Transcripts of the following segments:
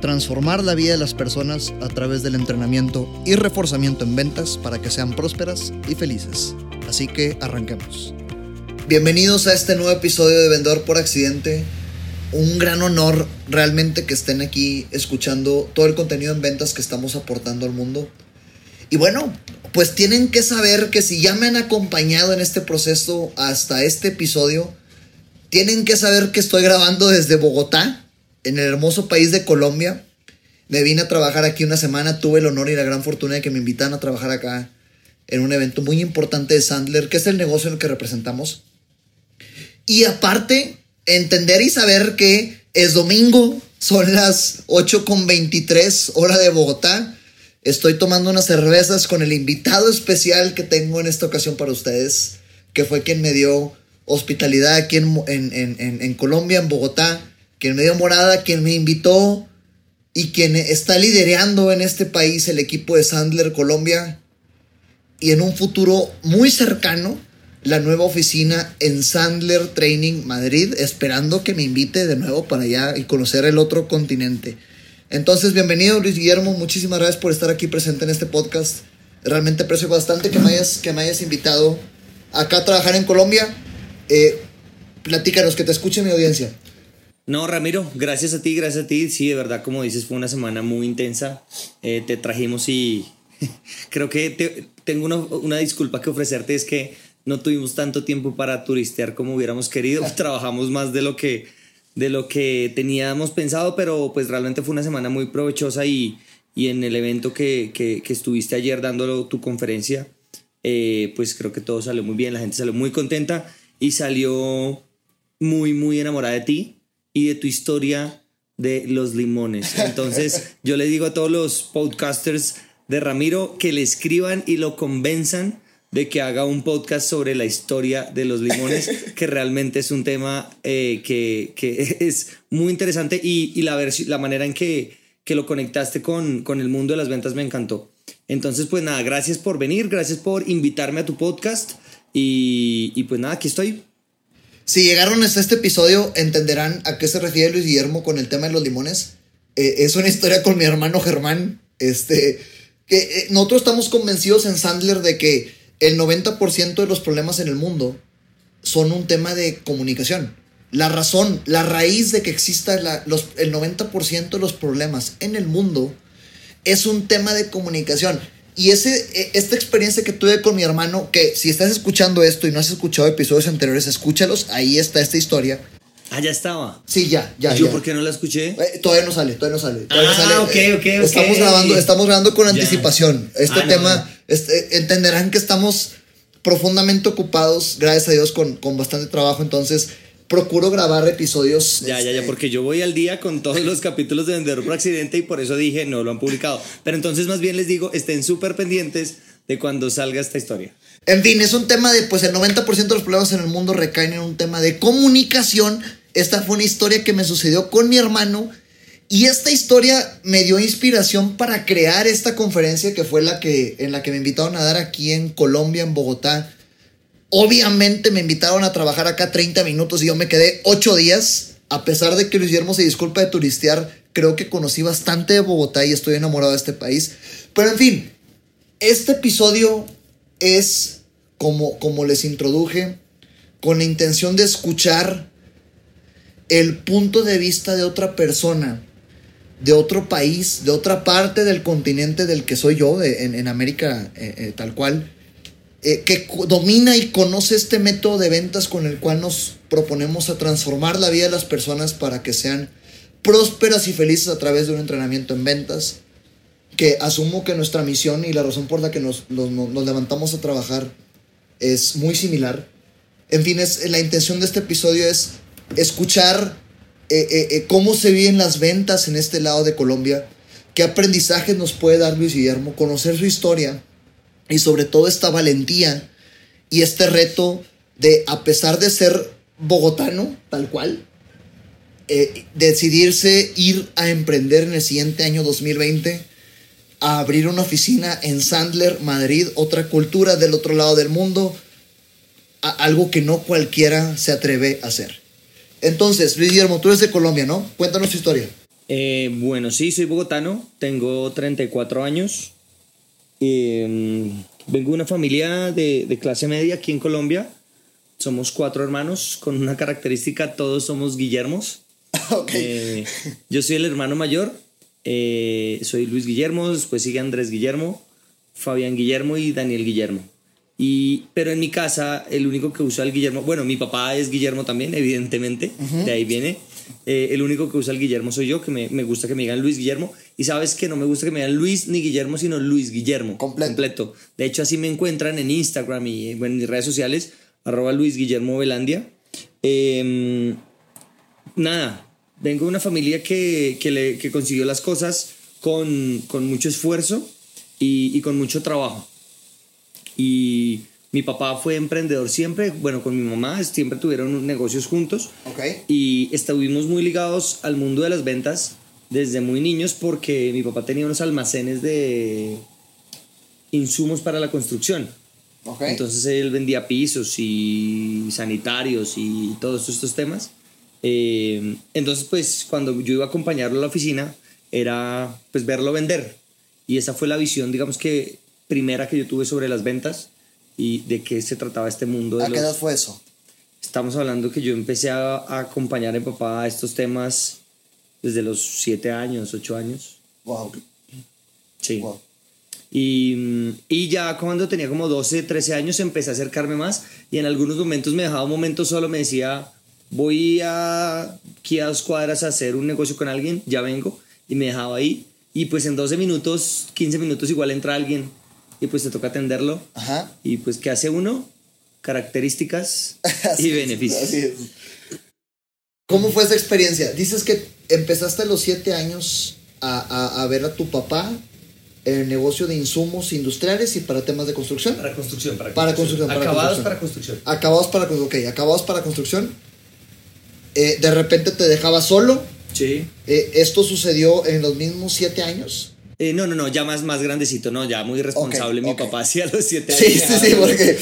transformar la vida de las personas a través del entrenamiento y reforzamiento en ventas para que sean prósperas y felices. Así que arranquemos. Bienvenidos a este nuevo episodio de Vendedor por Accidente. Un gran honor realmente que estén aquí escuchando todo el contenido en ventas que estamos aportando al mundo. Y bueno, pues tienen que saber que si ya me han acompañado en este proceso hasta este episodio, tienen que saber que estoy grabando desde Bogotá, en el hermoso país de Colombia. Me vine a trabajar aquí una semana, tuve el honor y la gran fortuna de que me invitaran a trabajar acá en un evento muy importante de Sandler, que es el negocio en el que representamos. Y aparte, entender y saber que es domingo, son las 8.23 hora de Bogotá. Estoy tomando unas cervezas con el invitado especial que tengo en esta ocasión para ustedes, que fue quien me dio hospitalidad aquí en, en Colombia, en Bogotá quien me dio morada, quien me invitó y quien está liderando en este país el equipo de Sandler Colombia y en un futuro muy cercano la nueva oficina en Sandler Training Madrid, esperando que me invite de nuevo para allá y conocer el otro continente. Entonces, bienvenido Luis Guillermo, muchísimas gracias por estar aquí presente en este podcast. Realmente aprecio bastante que me hayas, que me hayas invitado acá a trabajar en Colombia. Eh, platícanos, que te escuche mi audiencia. No, Ramiro, gracias a ti, gracias a ti. Sí, de verdad, como dices, fue una semana muy intensa. Eh, te trajimos y creo que tengo una, disculpa que ofrecerte, es que no tuvimos tanto tiempo para turistear como hubiéramos querido. Trabajamos más de lo que, de lo que teníamos pensado, pero pues realmente fue una semana muy provechosa y, y en el evento que, que, estuviste ayer dando tu conferencia, eh, pues creo que todo salió muy bien, la gente salió muy contenta y salió muy, muy enamorada de ti y de tu historia de los limones. Entonces, yo le digo a todos los podcasters de Ramiro que le escriban y lo convenzan de que haga un podcast sobre la historia de los limones, que realmente es un tema eh, que, que, es muy interesante y, y la, la manera en que, que lo conectaste con, con el mundo de las ventas me encantó. Entonces, pues nada, gracias por venir, gracias por invitarme a tu podcast y, y pues nada, aquí estoy si llegaron hasta este episodio, entenderán a qué se refiere Luis Guillermo con el tema de los limones. Eh, es una historia con mi hermano Germán. Este, que eh, nosotros estamos convencidos en Sandler de que el 90% de los problemas en el mundo son un tema de comunicación. La razón, la raíz de que exista el 90% de los problemas en el mundo es un tema de comunicación. Y ese, e, esta experiencia que tuve con mi hermano, que si estás escuchando esto y no has escuchado episodios anteriores, escúchalos, ahí está esta historia. Ah, ya estaba. Sí, ya, ya. ¿Yo por qué no la escuché? Eh, todavía no sale, todavía no sale. ah, sale. ok, eh, ok, ok. Estamos grabando, estamos grabando con anticipación. Este ah, tema, este, entenderán que estamos profundamente ocupados, gracias a Dios, con, con bastante trabajo. Entonces, procuro grabar episodios. Ya, ya, ya, este, porque yo voy al día con todos los capítulos de Vendedor por Accidente y por eso dije no lo han publicado. Pero entonces más bien les digo, estén súper pendientes de cuando salga esta historia. En fin, es un tema de, pues el 90% de los problemas en el mundo recaen en un tema de comunicación. Esta fue una historia que me sucedió con mi hermano y esta historia me dio inspiración para crear esta conferencia que fue la que, en la que me invitaron a dar aquí en Colombia, en Bogotá Obviamente me invitaron a trabajar acá 30 minutos y yo me quedé 8 días. A pesar de que Luis Guillermo se disculpa de turistear, creo que conocí bastante de Bogotá y estoy enamorado de este país. Pero en fin, este episodio es, como, como les introduje, con la intención de escuchar el punto de vista de otra persona, de otro país, de otra parte del continente del que soy yo, en, América eh, eh, tal cual eh, que domina y conoce este método de ventas con el cual nos proponemos a transformar la vida de las personas para que sean prósperas y felices a través de un entrenamiento en ventas, que asumo que nuestra misión y la razón por la que nos, levantamos a trabajar es muy similar. En fin, es, la intención de este episodio es escuchar eh, eh, cómo se viven las ventas en este lado de Colombia, qué aprendizajes nos puede dar Luis Guillermo, conocer su historia y sobre todo esta valentía y este reto de, a pesar de ser bogotano, tal cual, eh, decidirse ir a emprender en el siguiente año 2020, a abrir una oficina en Sandler, Madrid, otra cultura del otro lado del mundo, algo que no cualquiera se atreve a hacer. Entonces, Luis Guillermo, tú eres de Colombia, ¿no? Cuéntanos tu historia. Eh, bueno, sí, soy bogotano, tengo 34 años. Em, vengo de una familia de, de, clase media aquí en Colombia. Somos cuatro hermanos con una característica, todos somos Guillermos. okay. Eh, yo soy el hermano mayor, eh, soy Luis Guillermo, después sigue Andrés Guillermo, Fabián Guillermo y Daniel Guillermo. Y, pero en mi casa, el único que usa el Guillermo, bueno, mi papá es Guillermo también, evidentemente, de ahí viene. Eh, el único que usa el Guillermo soy yo, que me, me, gusta que me digan Luis Guillermo. Y sabes que no me gusta que me digan Luis ni Guillermo, sino Luis Guillermo. Completo. completo. De hecho, así me encuentran en Instagram y bueno, en mis redes sociales, arroba Luis Guillermo Velandia. Eh, nada, vengo de una familia que, que, le, que consiguió las cosas con, con mucho esfuerzo y, y, con mucho trabajo. Y mi papá fue emprendedor siempre, bueno, con mi mamá siempre tuvieron negocios juntos. Okay. Y estuvimos muy ligados al mundo de las ventas desde muy niños porque mi papá tenía unos almacenes de insumos para la construcción. Okay. Entonces él vendía pisos y sanitarios y todos estos temas. Eh, entonces, pues cuando yo iba a acompañarlo a la oficina, era pues verlo vender. Y esa fue la visión, digamos que primera que yo tuve sobre las ventas y de qué se trataba este mundo. De ¿A qué los... edad fue eso? Estamos hablando que yo empecé a, a acompañar a mi papá a estos temas desde los 7 años, 8 años. Wow. Sí. Wow. Y, y, ya cuando tenía como 12, 13 años empecé a acercarme más y en algunos momentos me dejaba un momento solo, me decía, voy a aquí a dos cuadras a hacer un negocio con alguien, ya vengo, y me dejaba ahí. Y pues en 12 minutos, 15 minutos igual entra alguien y pues te toca atenderlo. Ajá. Y pues ¿qué hace uno? Características y beneficios. Así es. ¿Cómo fue esa experiencia? Dices que empezaste a los 7 años a, a, a ver a tu papá en el negocio de insumos industriales y para temas de construcción. Para construcción, para, Para construcción, para Acabados construcción. para construcción. Acabados para, ok, acabados para construcción. Eh, de repente te dejaba solo. Sí. Eh, ¿Esto sucedió en los mismos siete años? Eh, no, no, no, ya más, más grandecito, no, ya muy responsable. Mi papá hacía los 7 años. Sí, sí, sí, porque...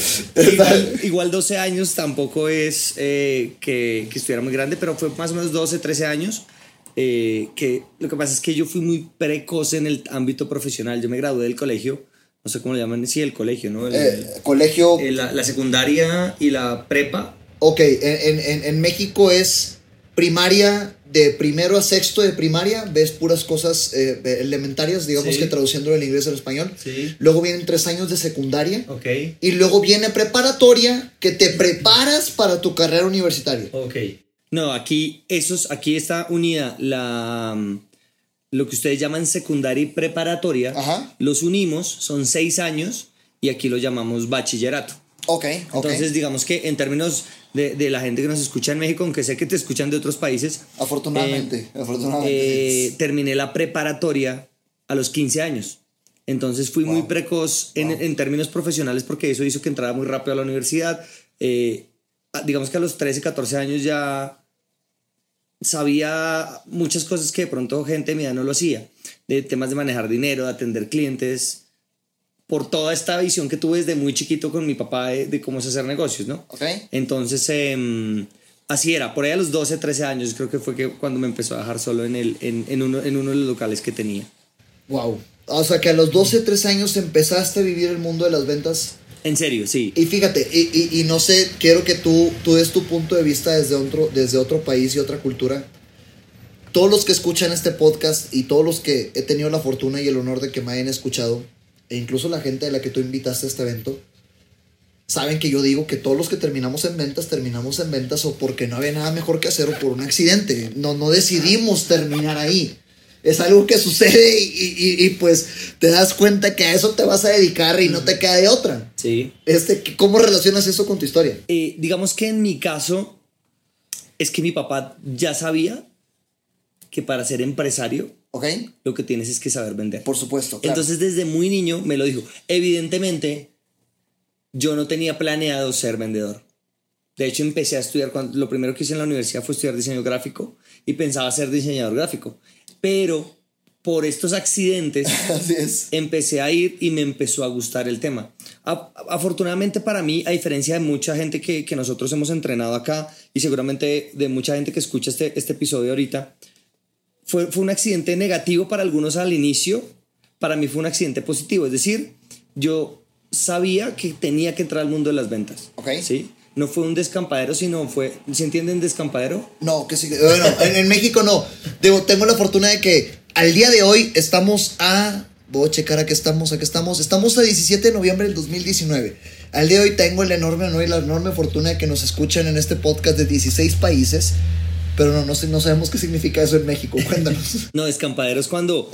Igual, igual 12 años tampoco es eh, que, que, estuviera muy grande, pero fue más o menos 12, 13 años. Eh, que lo que pasa es que yo fui muy precoz en el ámbito profesional. Yo me gradué del colegio, no sé cómo le llaman, sí, el colegio, ¿no? El, Eh, colegio... el- la, la secundaria y la prepa. Ok, en, en, en México es primaria de primero a sexto de primaria, ves puras cosas eh, elementarias, digamos Sí. que traduciéndolo del inglés al español. Sí. Luego vienen tres años de secundaria. Ok. Y luego viene preparatoria, que te preparas para tu carrera universitaria. Ok. No, aquí, esos, aquí está unida la, mm, lo que ustedes llaman secundaria y preparatoria. Ajá. Los unimos, son seis años y aquí lo llamamos bachillerato. Ok, ok. Entonces, digamos que en términos de, de la gente que nos escucha en México, aunque sé que te escuchan de otros países, afortunadamente, eh, afortunadamente. eh, terminé la preparatoria a los 15 años. Entonces fui muy Wow. precoz en, Wow. en términos profesionales porque eso hizo que entrara muy rápido a la universidad. Eh, digamos que a los 13, 14 años ya sabía muchas cosas que de pronto gente de mi edad no lo hacía. De temas de manejar dinero, de atender clientes, por toda esta visión que tuve desde muy chiquito con mi papá de, de cómo es hacer negocios, ¿no? ok. Entonces, em, así era. Por ahí a los 12, 13 años, creo que fue que cuando me empezó a dejar solo en, el, en, en uno, en uno de los locales que tenía. Wow. O sea que a los 12, 13 años empezaste a vivir el mundo de las ventas. En serio, sí. Y fíjate, y, y- y no sé, quiero que tú, tú des tu punto de vista desde otro, desde otro país y otra cultura. Todos los que escuchan este podcast y todos los que he tenido la fortuna y el honor de que me hayan escuchado, e incluso la gente a la que tú invitaste a este evento, saben que yo digo que todos los que terminamos en ventas, terminamos en ventas o porque no había nada mejor que hacer o por un accidente. No, no decidimos terminar ahí. Es algo que sucede y, y- y, pues te das cuenta que a eso te vas a dedicar y no te queda de otra. Sí. Este, ¿Cómo relacionas eso con tu historia? Eh, digamos que en mi caso, es que mi papá ya sabía que para ser empresario Ok. Lo que tienes es que saber vender. Por supuesto. claro. Entonces desde muy niño me lo dijo. Evidentemente yo no tenía planeado ser vendedor. De hecho empecé a estudiar, cuando, lo primero que hice en la universidad fue estudiar diseño gráfico y pensaba ser diseñador gráfico. Pero por estos accidentes Así es. empecé a ir y me empezó a gustar el tema. A- afortunadamente para mí, a diferencia de mucha gente que, que nosotros hemos entrenado acá y seguramente de mucha gente que escucha este, este episodio ahorita, fue, fue un accidente negativo para algunos al inicio, para mí fue un accidente positivo. Es decir, yo sabía que tenía que entrar al mundo de las ventas. Ok. ¿sí? No fue un descampadero, sino fue, ¿se entienden descampadero? No, que sí. Bueno, en, en México no. Digo, tengo la fortuna de que al día de hoy estamos a. Voy a checar a qué estamos, a qué estamos. Estamos a 17 de noviembre del 2019. Al día de hoy tengo el enorme honor y la enorme fortuna de que nos escuchan en este podcast de 16 países. Pero no, no, no sabemos qué significa eso en México. Cuéntanos. No, descampadero es cuando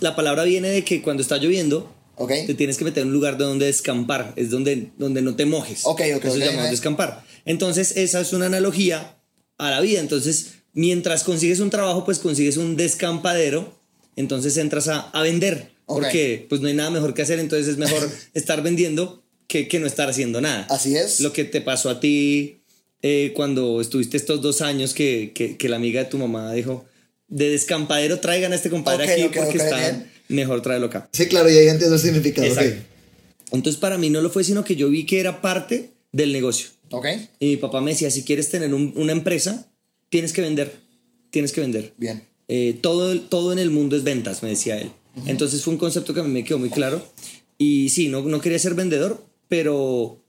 la palabra viene de que cuando está lloviendo, ¿Ok? te tienes que meter en un lugar de donde descampar, es donde, donde no te mojes. Ok, ok, Eso llamamos descampar. Entonces, esa es una analogía a la vida. Entonces, mientras consigues un trabajo, pues consigues un descampadero, entonces entras a, a vender, Ok. porque pues no hay nada mejor que hacer, entonces es mejor estar vendiendo que, que no estar haciendo nada. Así es. Lo que te pasó a ti eh, cuando estuviste estos dos años que, que, que la amiga de tu mamá dijo, de descampadero traigan a este compadre Ok, aquí ok, porque ok, está bien. mejor tráelo acá. Sí, claro, ya, ya entiendo el significado. Entonces para mí no lo fue, sino que yo vi que era parte del negocio. Ok. Y mi papá me decía, si quieres tener un- una empresa, tienes que vender, tienes que vender. Bien. Eh, todo, todo en el mundo es ventas, me decía él. Entonces fue un concepto que a mí me quedó muy claro. Y sí, no, no quería ser vendedor, pero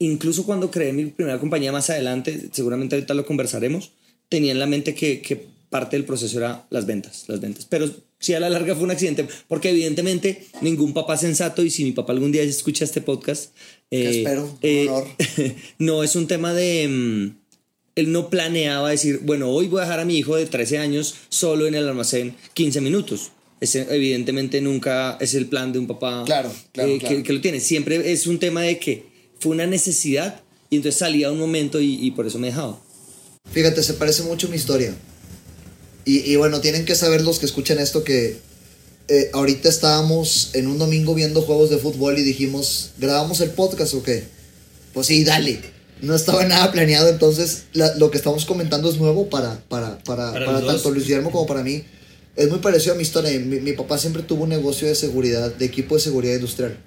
incluso cuando creé mi primera compañía más adelante, seguramente ahorita lo conversaremos, tenía en la mente que, que parte del proceso era las ventas, las ventas. Pero sí a la larga fue un accidente, porque evidentemente ningún papá sensato, y si mi papá algún día escucha este podcast, eh, espero, eh, honor. no es un tema de... mm, él no planeaba decir, bueno, hoy voy a dejar a mi hijo de 13 años solo en el almacén 15 minutos. Ese evidentemente nunca es el plan de un papá Claro, claro, eh, claro. Que, que lo tiene. Siempre es un tema de que fue una necesidad y entonces salía un momento y, y por eso me dejaba. Fíjate, se parece mucho a mi historia. Y, y bueno, tienen que saber los que escuchan esto que eh, ahorita estábamos en un domingo viendo juegos de fútbol y dijimos, ¿grabamos el podcast o qué? Pues sí, dale. No estaba nada planeado, entonces la- lo que estamos comentando es nuevo para, para, para, Para para los tanto dos. Luis Guillermo como para mí. Es muy parecido a mi historia. Mi, mi papá siempre tuvo un negocio de seguridad, de equipo de seguridad industrial.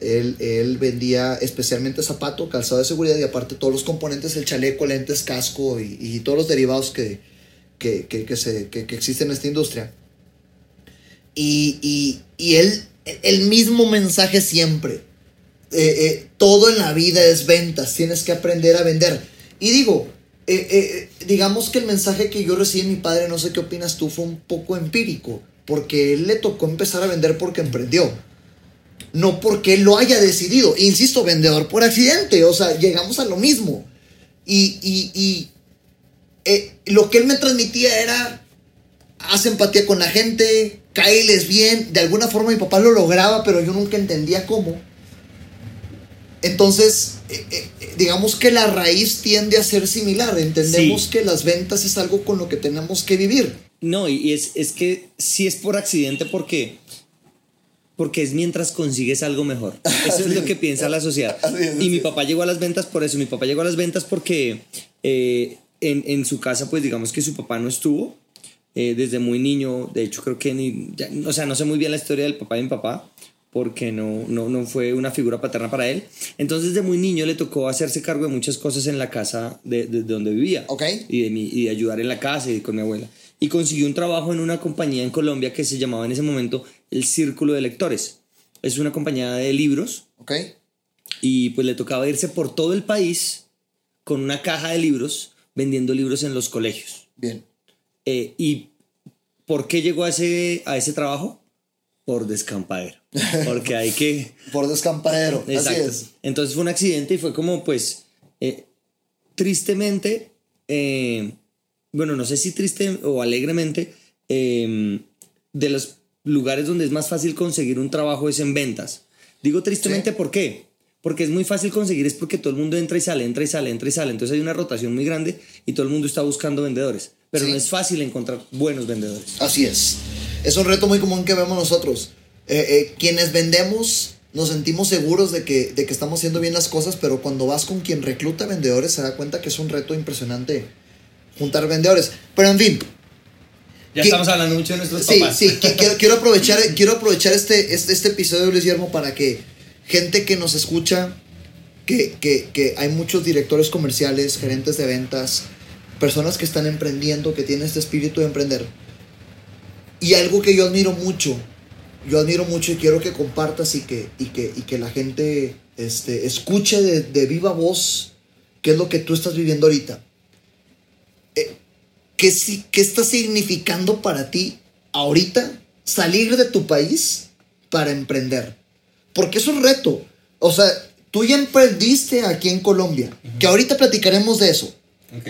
Él, él vendía especialmente zapato, calzado de seguridad y aparte todos los componentes, el chaleco, lentes, casco y, todos los derivados que, que, que, que existen en esta industria. Y, y, y él, el mismo mensaje siempre. Eh, eh, todo en la vida es ventas, tienes que aprender a vender. Y digo, eh, digamos que el mensaje que yo recibí de mi padre, no sé qué opinas tú, fue un poco empírico, porque él le tocó empezar a vender porque emprendió no porque él lo haya decidido. Insisto, vendedor por accidente. O sea, llegamos a lo mismo. Y, y, y eh, lo que él me transmitía era, haz empatía con la gente, cáeles bien. De alguna forma mi papá lo lograba, pero yo nunca entendía cómo. Entonces, eh, eh, digamos que la raíz tiende a ser similar. Entendemos Sí. que las ventas es algo con lo que tenemos que vivir. No, y, es, es que sí es por accidente porque, porque es mientras consigues algo mejor. Eso es lo que piensa la sociedad. Y mi papá llegó a las ventas por eso. Mi papá llegó a las ventas porque eh, en, en su casa, pues digamos que su papá no estuvo eh, desde muy niño. De hecho, creo que ni, ya- o sea, no sé muy bien la historia del papá de mi papá porque no, no, no fue una figura paterna para él. Entonces, desde muy niño le tocó hacerse cargo de muchas cosas en la casa de, de- de donde vivía Ok. y de, mi, y de ayudar en la casa y con mi abuela. Y consiguió un trabajo en una compañía en Colombia que se llamaba en ese momento el Círculo de Lectores. Es una compañía de libros ¿Ok? y pues le tocaba irse por todo el país con una caja de libros vendiendo libros en los colegios. Bien. Eh, ¿Y por qué llegó a ese, a ese trabajo? Por descampadero. Porque hay que... Por descampadero. Así es. Entonces fue un accidente y fue como, pues, eh, tristemente, eh, bueno, no sé si triste o alegremente, eh, de los lugares donde es más fácil conseguir un trabajo es en ventas. Digo tristemente, Sí. ¿por qué? Porque es muy fácil conseguir, es porque todo el mundo entra y sale, entra y sale, entra y sale. Entonces hay una rotación muy grande y todo el mundo está buscando vendedores. pero Sí. no es fácil encontrar buenos vendedores. Así es. Es un reto muy común que vemos nosotros. Eh, eh, quienes vendemos nos sentimos seguros de que, de que estamos haciendo bien las cosas, pero cuando vas con quien recluta vendedores se da cuenta que es un reto impresionante juntar vendedores. Pero en fin, Ya estamos hablando mucho de nuestros sí, papás. sí, que- quiero, quiero aprovechar, quiero aprovechar este, este, este episodio, Luis Guillermo, para que gente que nos escucha, que, que, que hay muchos directores comerciales, gerentes de ventas, personas que están emprendiendo, que tienen este espíritu de emprender. Y algo que yo admiro mucho, yo admiro mucho y quiero que compartas y que, y que, y que la gente este, escuche de, de viva voz qué es lo que tú estás viviendo ahorita. ¿Qué, ¿Qué está significando para ti ahorita salir de tu país para emprender? Porque es un reto. O sea, tú ya emprendiste aquí en Colombia, que ahorita platicaremos de eso.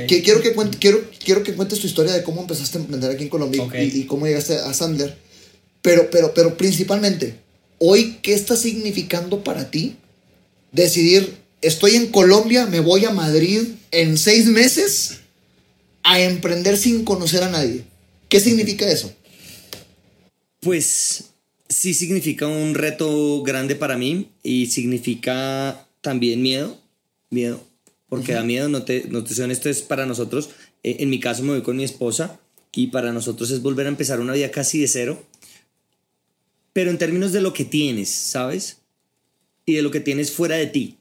Que quiero, que cuente- quiero, quiero que cuentes tu historia de cómo empezaste a emprender aquí en Colombia y- Ok. y, y cómo llegaste a Sandler. Pero, pero, pero principalmente, hoy, ¿qué está significando para ti decidir, estoy en Colombia, me voy a Madrid en seis meses a emprender sin conocer a nadie? ¿Qué significa eso? Pues sí significa un reto grande para mí y significa también miedo, miedo, porque da miedo, no te, no te soy honesto, es para nosotros, eh, en mi caso me voy con mi esposa y para nosotros es volver a empezar una vida casi de cero, pero en términos de lo que tienes, ¿sabes? Y de lo que tienes fuera de ti,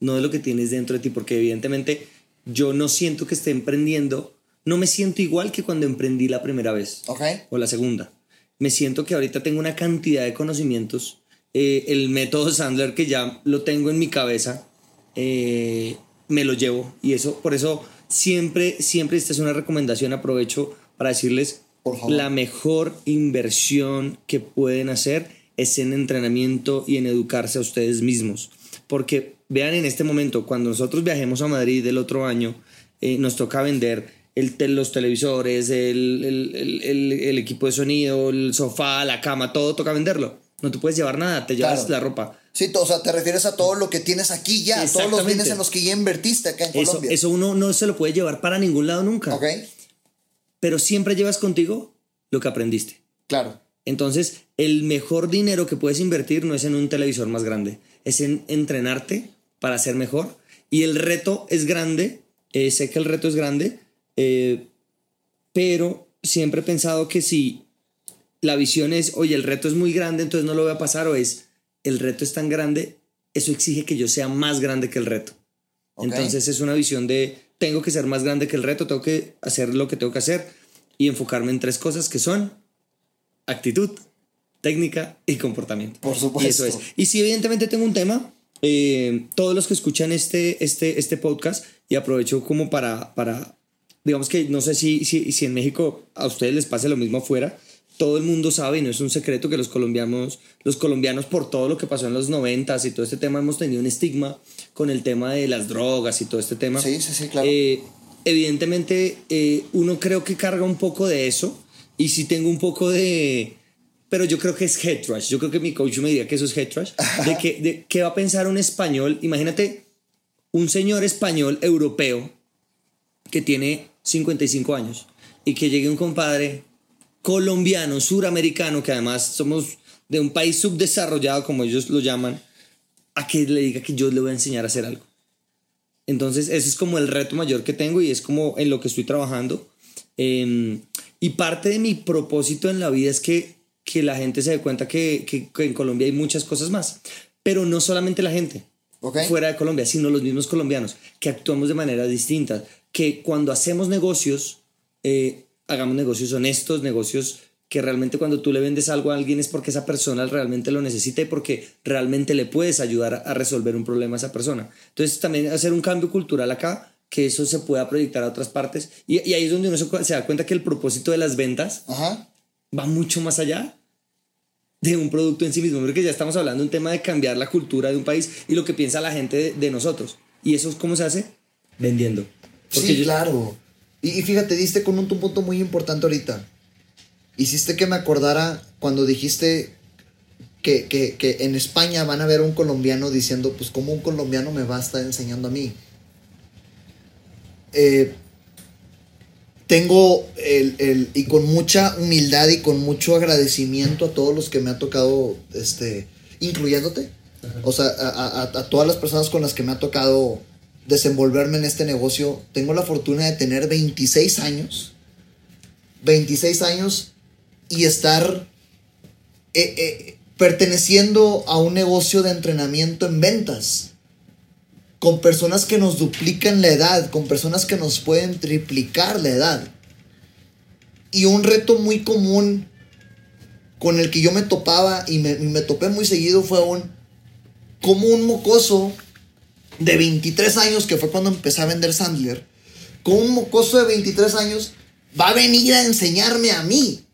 no de lo que tienes dentro de ti, porque evidentemente yo no siento que esté emprendiendo, no me siento igual que cuando emprendí la primera vez o la segunda. Me siento que ahorita tengo una cantidad de conocimientos. eh, el método Sandler que ya lo tengo en mi cabeza, eh, me lo llevo. Y eso, por eso siempre, siempre esta es una recomendación. Aprovecho para decirles, la mejor inversión que pueden hacer es en entrenamiento y en educarse a ustedes mismos. Porque vean en este momento, cuando nosotros viajemos a Madrid el otro año, eh, nos toca vender el los televisores, el, el- el- equipo de sonido, el sofá, la cama, todo toca venderlo. No te puedes llevar nada, te llevas Claro. la ropa. Sí, o sea, te refieres a todo lo que tienes aquí ya, todos los bienes en los que ya invertiste acá en Eso, Colombia. eso uno no se lo puede llevar para ningún lado nunca. Ok, Pero siempre llevas contigo lo que aprendiste. claro. Entonces, el mejor dinero que puedes invertir no es en un televisor más grande, es en entrenarte para ser mejor. Y el reto es grande, eh, sé que el reto es grande, eh, pero siempre he pensado que si la visión es, oye, el reto es muy grande, entonces no lo voy a pasar, o es, el reto es tan grande, eso exige que yo sea más grande que el reto. Entonces es una visión de, tengo que ser más grande que el reto, tengo que hacer lo que tengo que hacer y enfocarme en tres cosas que son actitud, técnica y comportamiento. Por Y supuesto. eso es. Y si evidentemente tengo un tema, eh, todos los que escuchan este, este, este podcast, y aprovecho como para, para digamos que no sé si, si, si en México a ustedes les pase lo mismo afuera, todo el mundo sabe y no es un secreto que los colombianos, los colombianos por todo lo que pasó en los noventas y todo este tema hemos tenido un estigma con el tema de las drogas y todo este tema. Sí, sí, sí, claro. Eh, evidentemente eh, uno creo que carga un poco de eso y sí tengo un poco de... Pero yo creo que es head trash. Yo creo que mi coach me diría que eso es head trash. De que, de qué va a pensar un español. Imagínate un señor español europeo que tiene 55 años y que llegue un compadre colombiano, suramericano, que además somos de un país subdesarrollado, como ellos lo llaman, a que le diga que yo le voy a enseñar a hacer algo. Entonces, ese es como el reto mayor que tengo y es como en lo que estoy trabajando. Eh, y parte de mi propósito en la vida es que, que la gente se dé cuenta que, que- que en Colombia hay muchas cosas más. Pero no solamente la gente fuera de Colombia, sino los mismos colombianos, que actuamos de manera distinta. Que cuando hacemos negocios, eh, hagamos negocios honestos, negocios que realmente cuando tú le vendes algo a alguien es porque esa persona realmente lo necesita y porque realmente le puedes ayudar a- resolver un problema a esa persona. Entonces también hacer un cambio cultural acá, que eso se pueda proyectar a otras partes. Y, y ahí es donde uno se, da cuenta que el propósito de las ventas Ajá. va mucho más allá de un producto en sí mismo, porque ya estamos hablando de un tema de cambiar la cultura de un país y lo que piensa la gente de, de nosotros. ¿Y eso cómo se hace? Vendiendo. Porque sí, yo- claro. Y, y fíjate, diste con un, un punto muy importante ahorita. Hiciste que me acordara cuando dijiste que, que, que en España van a ver a un colombiano diciendo, pues cómo un colombiano me va a estar enseñando a mí. Eh, tengo el, el- y con mucha humildad y con mucho agradecimiento a todos los que me ha tocado, este, incluyéndote, o sea, a, a- a- a todas las personas con las que me ha tocado desenvolverme en este negocio. Tengo la fortuna de tener 26 años, 26 años y estar eh, eh, perteneciendo a un negocio de entrenamiento en ventas con personas que nos duplican la edad, con personas que nos pueden triplicar la edad. Y un reto muy común con el que yo me topaba y me, me topé muy seguido fue un como un mocoso de 23 años, que fue cuando empecé a vender Sandler, como un mocoso de 23 años va a venir a enseñarme a mí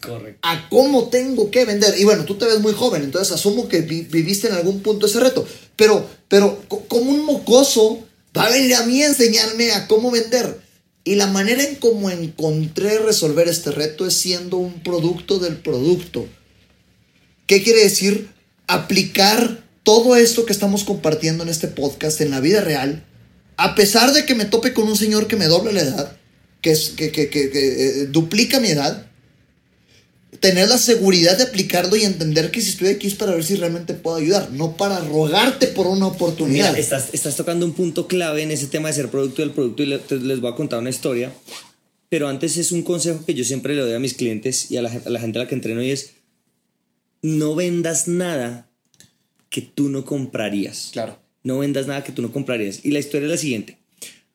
Correcto. a cómo tengo que vender. Y bueno, tú te ves muy joven, entonces asumo que vi- viviste en algún punto ese reto. Pero, pero co- como un mocoso va a venir a mí a enseñarme a cómo vender. Y la manera en cómo encontré resolver este reto es siendo un producto del producto. ¿Qué quiere decir? Aplicar todo esto que estamos compartiendo en este podcast en la vida real, a pesar de que me tope con un señor que me doble la edad, que, es, que, que- que- que, eh, duplica mi edad, tener la seguridad de aplicarlo y entender que si estoy aquí es para ver si realmente puedo ayudar, no para rogarte por una oportunidad. Mira, estás, estás tocando un punto clave en ese tema de ser producto del producto y les voy a contar una historia. Pero antes es un consejo que yo siempre le doy a mis clientes y a la, a la gente a la que entreno y es no vendas nada que tú no comprarías. Claro. No vendas nada que tú no comprarías. Y la historia es la siguiente.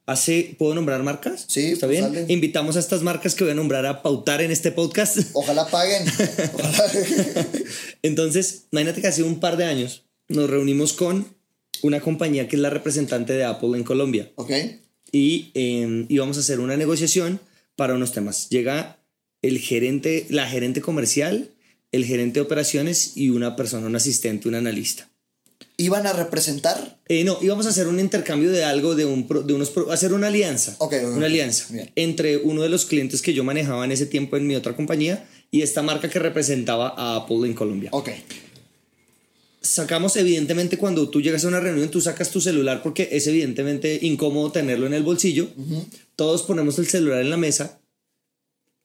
Hace, ¿puedo nombrar marcas? Sí, ¿Está pues bien? Invitamos a estas marcas que voy a nombrar a pautar en este podcast. Ojalá paguen. Ojalá- Entonces, imagínate que hace un par de años nos reunimos con una compañía que es la representante de Apple en Colombia ok. y eh, íbamos a hacer una negociación para unos temas. Llega el gerente, la gerente comercial, el gerente de operaciones y una persona, un asistente, un analista. ¿Iban a representar? Eh, no, íbamos a hacer un intercambio de algo, de, un, pro- de unos, pro- hacer una alianza. Ok, ok, Una alianza Bien. entre uno de los clientes que yo manejaba en ese tiempo en mi otra compañía y esta marca que representaba a Apple en Colombia. Ok. sacamos evidentemente cuando tú llegas a una reunión, tú sacas tu celular porque es evidentemente incómodo tenerlo en el bolsillo. Todos ponemos el celular en la mesa,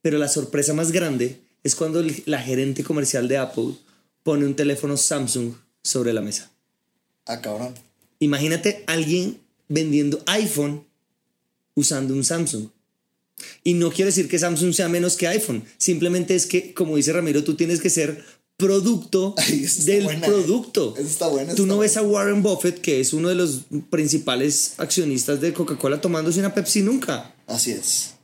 pero la sorpresa más grande es cuando la gerente comercial de Apple pone un teléfono Samsung sobre la mesa. Ah, cabrón. Imagínate alguien vendiendo iPhone usando un Samsung. Y no quiere decir que Samsung sea menos que iPhone, simplemente es que, como dice Ramiro, tú tienes que ser producto Ay, del buena. producto. Esa está buena, Tú está no ves a Warren Buffett, que es uno de los principales accionistas de Coca-Cola, tomándose una Pepsi nunca, Así es.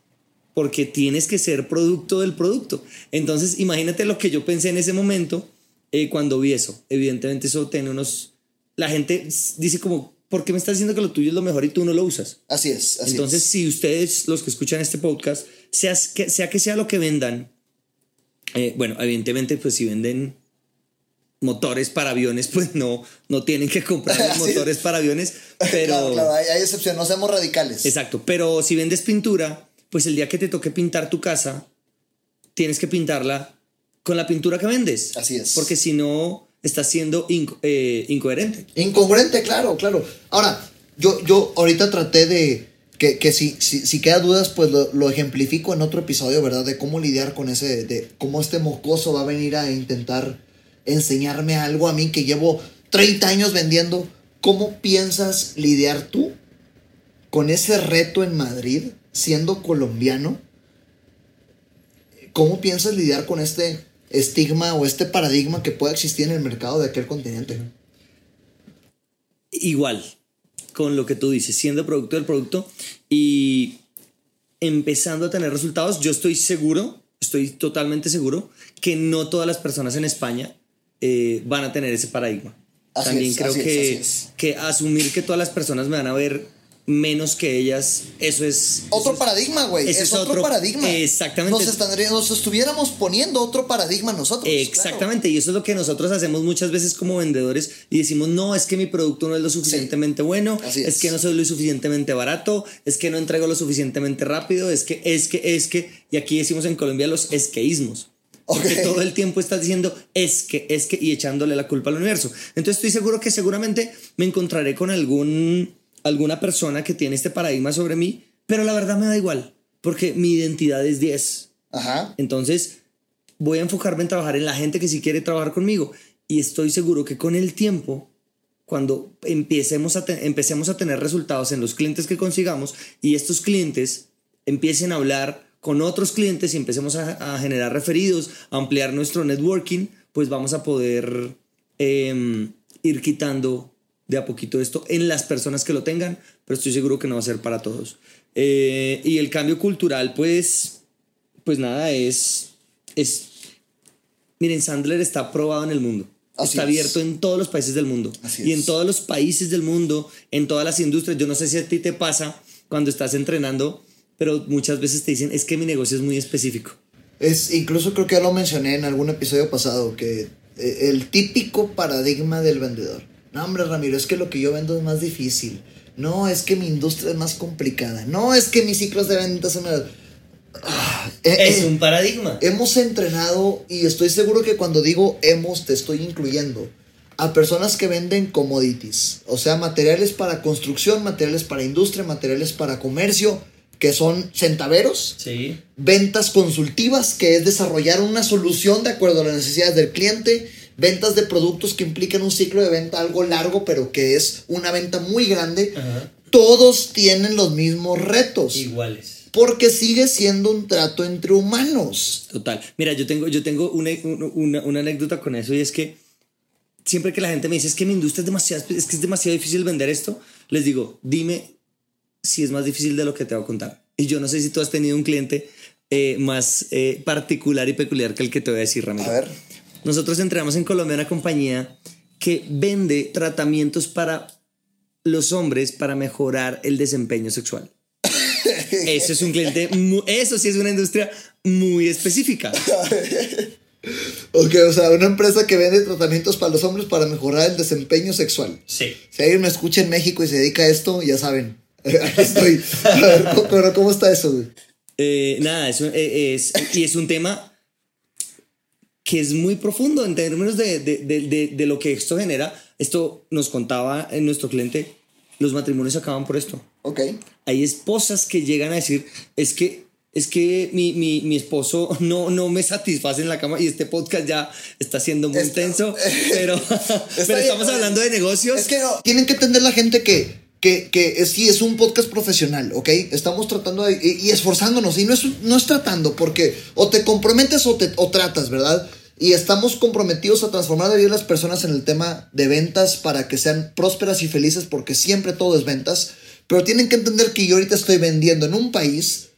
porque tienes que ser producto del producto. Entonces, imagínate lo que yo pensé en ese momento eh, cuando vi eso. Evidentemente, eso tiene unos. La gente dice, como, ¿por qué me estás diciendo que lo tuyo es lo mejor y tú no lo usas? Así es. Así Entonces, es. si ustedes, los que escuchan este podcast, sea que sea, que sea lo que vendan, eh, bueno, evidentemente, pues si venden motores para aviones, pues no, no tienen que comprar los motores para aviones, pero... Claro, claro, hay, hay excepción, no seamos radicales. Exacto, pero si vendes pintura, pues el día que te toque pintar tu casa, tienes que pintarla con la pintura que vendes. Así es. Porque si no, estás siendo inco- eh, incoherente. Incongruente, claro, claro. Ahora, yo, yo ahorita traté de que, que si, si, si queda dudas, pues lo, lo ejemplifico en otro episodio, ¿verdad? De cómo lidiar con ese, de cómo este mocoso va a venir a intentar enseñarme algo a mí que llevo 30 años vendiendo. ¿Cómo piensas lidiar tú con ese reto en Madrid, siendo colombiano? ¿Cómo piensas lidiar con este estigma o este paradigma que pueda existir en el mercado de aquel continente? igual con lo que tú dices, siendo producto del producto y empezando a tener resultados, yo estoy seguro, estoy totalmente seguro que no todas las personas en España eh, van a tener ese paradigma. Así También es, creo es, que, es. que asumir que todas las personas me van a ver menos que ellas, eso es... Otro eso paradigma, güey. Es, otro, otro- paradigma. exactamente. Nos, estuviéramos poniendo otro paradigma nosotros. Exactamente, y eso es lo que nosotros hacemos muchas veces como vendedores y decimos, no, es que mi producto no es lo suficientemente bueno, Así es. es. que no soy lo suficientemente barato, es que no entrego lo suficientemente rápido, es que, es que, es que, y aquí decimos en Colombia los esqueísmos. Porque todo el tiempo estás diciendo es que, es que, y echándole la culpa al universo. Entonces estoy seguro que seguramente me encontraré con algún, alguna persona que tiene este paradigma sobre mí, pero la verdad me da igual. porque mi identidad es 10. Ajá. Entonces, voy a enfocarme en trabajar en la gente que sí quiere trabajar conmigo. Y estoy seguro que con el tiempo, cuando empecemos a, empecemos a tener resultados en los clientes que consigamos y estos clientes empiecen a hablar con otros clientes y empecemos a, generar referidos, a ampliar nuestro networking, pues vamos a poder em, ir quitando de a poquito esto en las personas que lo tengan, pero estoy seguro que no va a ser para todos. Eh, y el cambio cultural, pues, pues nada, es, es, miren, Sandler está aprobado en el mundo está abierto en todos los países del mundo. y en todos los países del mundo, en todas las industrias. Yo no sé si a ti te pasa cuando estás entrenando, pero muchas veces te dicen, es que mi negocio es muy específico. Es, incluso creo que ya lo mencioné en algún episodio pasado, que eh, el típico paradigma del vendedor. No, hombre, Ramiro, es que lo que yo vendo es más difícil. No, es que mi industria es más complicada. No, es que mis ciclos de ventas son... Eh, es eh, un paradigma. Hemos entrenado, y estoy seguro que cuando digo hemos, te estoy incluyendo, a personas que venden commodities, o sea, materiales para construcción, materiales para industria, materiales para comercio, que son centaveros. Sí. Ventas consultivas, que es desarrollar una solución de acuerdo a las necesidades del cliente. Ventas de productos que implican un ciclo de venta algo largo, pero que es una venta muy grande. Todos tienen los mismos retos. Iguales porque sigue siendo un trato entre humanos. Total. Mira, yo tengo, yo tengo una, una, anécdota con eso y es que siempre que la gente me dice es que mi industria es demasiado, es que es demasiado difícil vender esto, les digo, dime si es más difícil de lo que te voy a contar. Y yo no sé si tú has tenido un cliente eh, más eh, particular y peculiar que el que te voy a decir, Ramiro. A ver. Nosotros entramos en Colombia una compañía que vende tratamientos para los hombres para mejorar el desempeño sexual. Eso es un cliente, eso sí es una industria muy específica. ok, o sea, una empresa que vende tratamientos para los hombres para mejorar el desempeño sexual. Sí. Si alguien me escucha en México y se dedica a esto, ya saben. Aquí estoy. A ver, ¿cómo, está eso, eh, nada, eh, es, y es un tema que es muy profundo en términos de, de, de, de, lo que esto genera. Esto nos contaba en nuestro cliente, los matrimonios acaban por esto. Ok. Hay esposas que llegan a decir, es que es que mi, mi, mi, esposo no, no me satisface en la cama y este podcast ya está siendo muy intenso, pero, pero estamos hablando de negocios. Es que no, tienen que entender la gente que, que, que es, sí, es un podcast profesional, ¿ok? Estamos tratando de, y, esforzándonos y no es, no es tratando porque o te comprometes o, te, o tratas, ¿verdad? Y estamos comprometidos a transformar la vida de las personas en el tema de ventas para que sean prósperas y felices porque siempre todo es ventas. Pero tienen que entender que yo ahorita estoy vendiendo en un país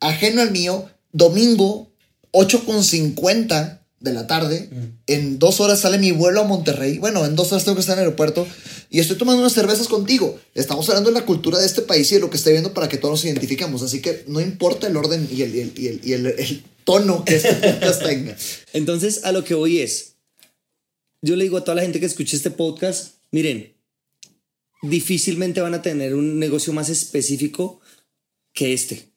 ajeno al mío, domingo, 8.50 de la tarde. Mm. En dos horas sale mi vuelo a Monterrey. Bueno, en dos horas tengo que estar en el aeropuerto. Y estoy tomando unas cervezas contigo. Estamos hablando de la cultura de este país y de lo que estoy viendo para que todos nos identifiquemos. Así que no importa el orden y el, y el, y el, tono que este podcast tenga. Entonces, a lo que voy es, yo le digo a toda la gente que escuche este podcast, miren, difícilmente van a tener un negocio más específico que este.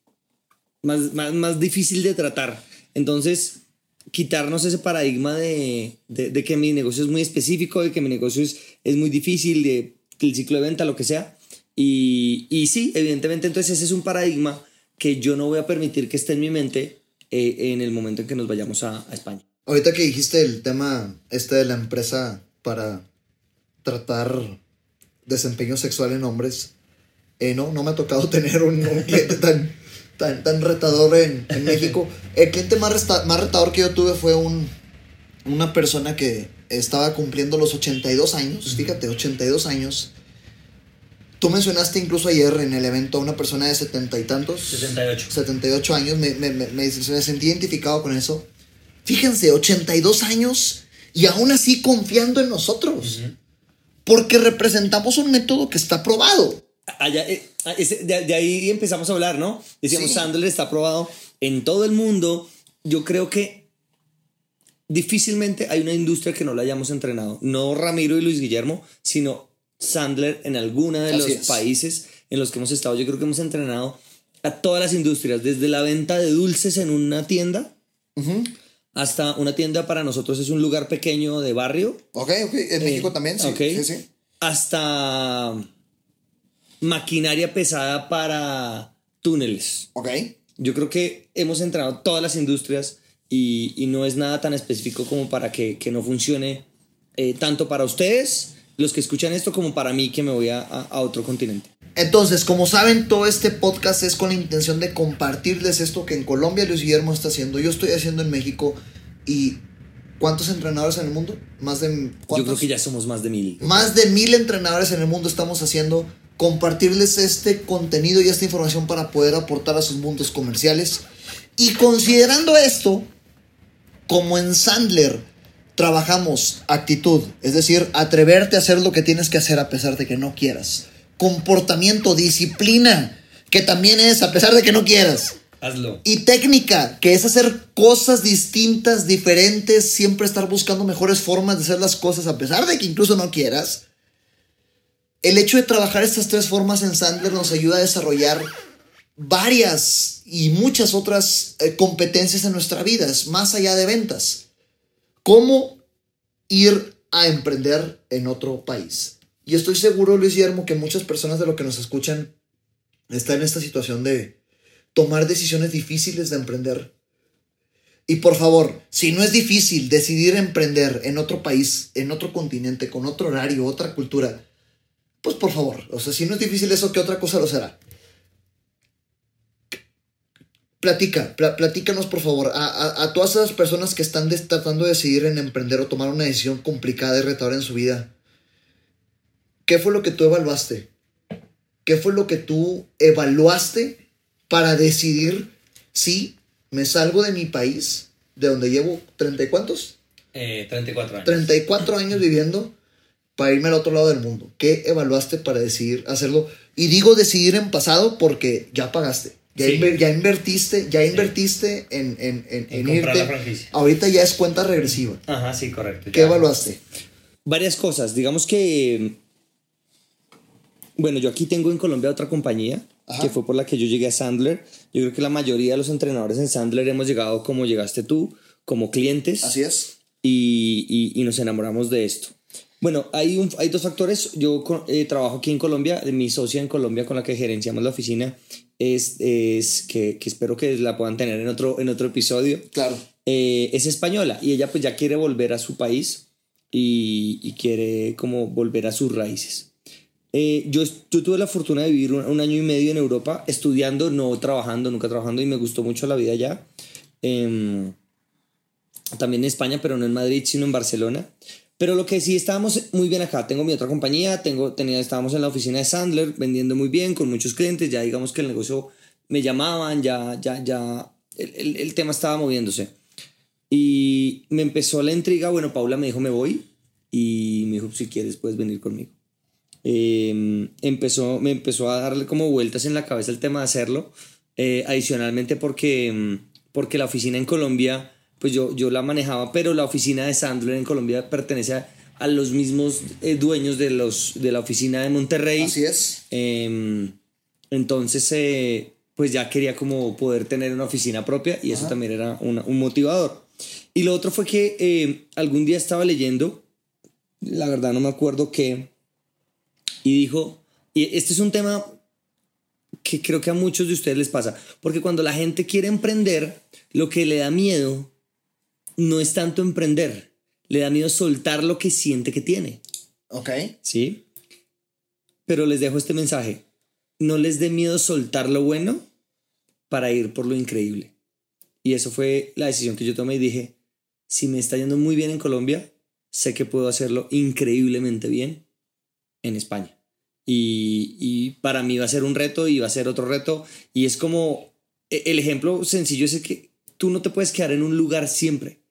Más, más, más difícil de tratar. Entonces, quitarnos ese paradigma de, de, que mi negocio es muy específico, de que mi negocio es, es muy difícil, de que el ciclo de venta, lo que sea. Y, y, sí, evidentemente, entonces ese es un paradigma que yo no voy a permitir que esté en mi mente eh, en el momento en que nos vayamos a, a España. Ahorita que dijiste el tema este de la empresa para tratar desempeño sexual en hombres. Eh, no, no me ha tocado tener un, cliente tan, tan, tan retador en, México. El cliente más, más retador que yo tuve fue un, una persona que estaba cumpliendo los 82 años, fíjate, 82 años. Tú mencionaste incluso ayer en el evento a una persona de setenta y tantos. 78. 78 años, me, me, me, me, sentí identificado con eso. Fíjense, 82 años y aún así confiando en nosotros porque representamos un método que está probado. Allá, eh, ah, de, ahí empezamos a hablar, ¿no? Decíamos, Sandler está probado en todo el mundo. Yo creo que difícilmente hay una industria que no la hayamos entrenado. No Ramiro y Luis Guillermo, sino Sandler en alguna de los países en los que hemos estado. Yo creo que hemos entrenado a todas las industrias, desde la venta de dulces en una tienda hasta una tienda para nosotros es un lugar pequeño de barrio. Ok, ok. En eh, México también, sí. sí, sí. Hasta maquinaria pesada para túneles. Ok. Yo creo que hemos entrenado todas las industrias y, y no es nada tan específico como para que, que no funcione eh, tanto para ustedes, los que escuchan esto, como para mí que me voy a, a, a otro continente. Entonces, como saben, todo este podcast es con la intención de compartirles esto que en Colombia Luis Guillermo está haciendo, yo estoy haciendo en México y ¿cuántos entrenadores en el mundo? Más de Yo creo que ya somos más de mil. Más de mil entrenadores en el mundo estamos haciendo compartirles este contenido y esta información para poder aportar a sus mundos comerciales. Y considerando esto, como en Sandler trabajamos actitud, es decir, atreverte a hacer lo que tienes que hacer a pesar de que no quieras. Comportamiento, disciplina, que también es a pesar de que no quieras. Hazlo. Y técnica, que es hacer cosas distintas, diferentes, siempre estar buscando mejores formas de hacer las cosas a pesar de que incluso no quieras. El hecho de trabajar estas tres formas en Sandler nos ayuda a desarrollar varias y muchas otras eh, competencias en nuestra vida, más allá de ventas. ¿Cómo ir a emprender en otro país? Y estoy seguro, Luis Guillermo, que muchas personas de lo que nos escuchan están en esta situación de tomar decisiones difíciles de emprender. Y por favor, si no es difícil decidir emprender en otro país, en otro continente, con otro horario, otra cultura, pues por favor, o sea, si no es difícil eso, ¿qué otra cosa lo será? Platica, pla- platícanos por favor a, a- a todas esas personas que están tratando de decidir en emprender o tomar una decisión complicada y retadora en su vida. ¿Qué fue lo que tú evaluaste? ¿Qué fue lo que tú evaluaste para decidir si me salgo de mi país, de donde llevo 30 y cuántos? Eh, 34 años. 34 años viviendo para irme al otro lado del mundo. ¿Qué evaluaste para decidir hacerlo? Y digo decidir en pasado porque ya pagaste. Ya, Sí. inver- ya invertiste, ya invertiste en, en, en, En irte. la franquicia. Ahorita ya es cuenta regresiva. Ajá, sí, correcto. ¿Qué ya. evaluaste? Varias cosas. Digamos que. Bueno, yo aquí tengo en Colombia otra compañía Ajá. que fue por la que yo llegué a Sandler. Yo creo que la mayoría de los entrenadores en Sandler hemos llegado como llegaste tú, como clientes. Así es. y, y- y nos enamoramos de esto. Bueno, hay, un, hay dos factores. Yo eh, trabajo aquí en Colombia, mi socia en Colombia con la que gerenciamos la oficina es, es que, que espero que la puedan tener en otro, en otro episodio. Claro. Eh, es española y ella pues ya quiere volver a su país y, y quiere como volver a sus raíces. Eh, yo, yo tuve la fortuna de vivir un, un año y medio en Europa estudiando, no trabajando, nunca trabajando y me gustó mucho la vida allá. Em, también en España, pero no en Madrid, sino en Barcelona. Pero lo que sí estábamos muy bien acá. Tengo mi otra compañía, tengo, tenía, estábamos en la oficina de Sandler vendiendo muy bien con muchos clientes. Ya digamos que el negocio me llamaban, ya, ya, ya el, el- tema estaba moviéndose. Y me empezó la intriga. Bueno, Paula me dijo, me voy. Y me dijo, si quieres, puedes venir conmigo. Eh, empezó, me empezó a darle como vueltas en la cabeza el tema de hacerlo. Eh, adicionalmente porque, mm, porque la oficina en Colombia, pues yo, yo la manejaba, pero la oficina de Sandler en Colombia pertenece a, a los mismos eh, dueños de, los, de la oficina de Monterrey. Así es. Eh, entonces, eh, pues ya quería como poder tener una oficina propia y eso también era una- un motivador. Y lo otro fue que eh, algún día estaba leyendo, la verdad no me acuerdo qué, y dijo, y este es un tema que creo que a muchos de ustedes les pasa, porque cuando la gente quiere emprender, lo que le da miedo no es tanto emprender, le da miedo soltar lo que siente que tiene. Ok. ¿sí? Pero les dejo este mensaje. No les dé miedo soltar lo bueno para ir por lo increíble. Y eso fue la decisión que yo tomé y dije, si me está yendo muy bien en Colombia, sé que puedo hacerlo increíblemente bien en España. Y, y para mí va a ser un reto y va a ser otro reto. Y es como, e- el ejemplo sencillo es que tú no te puedes quedar en un lugar siempre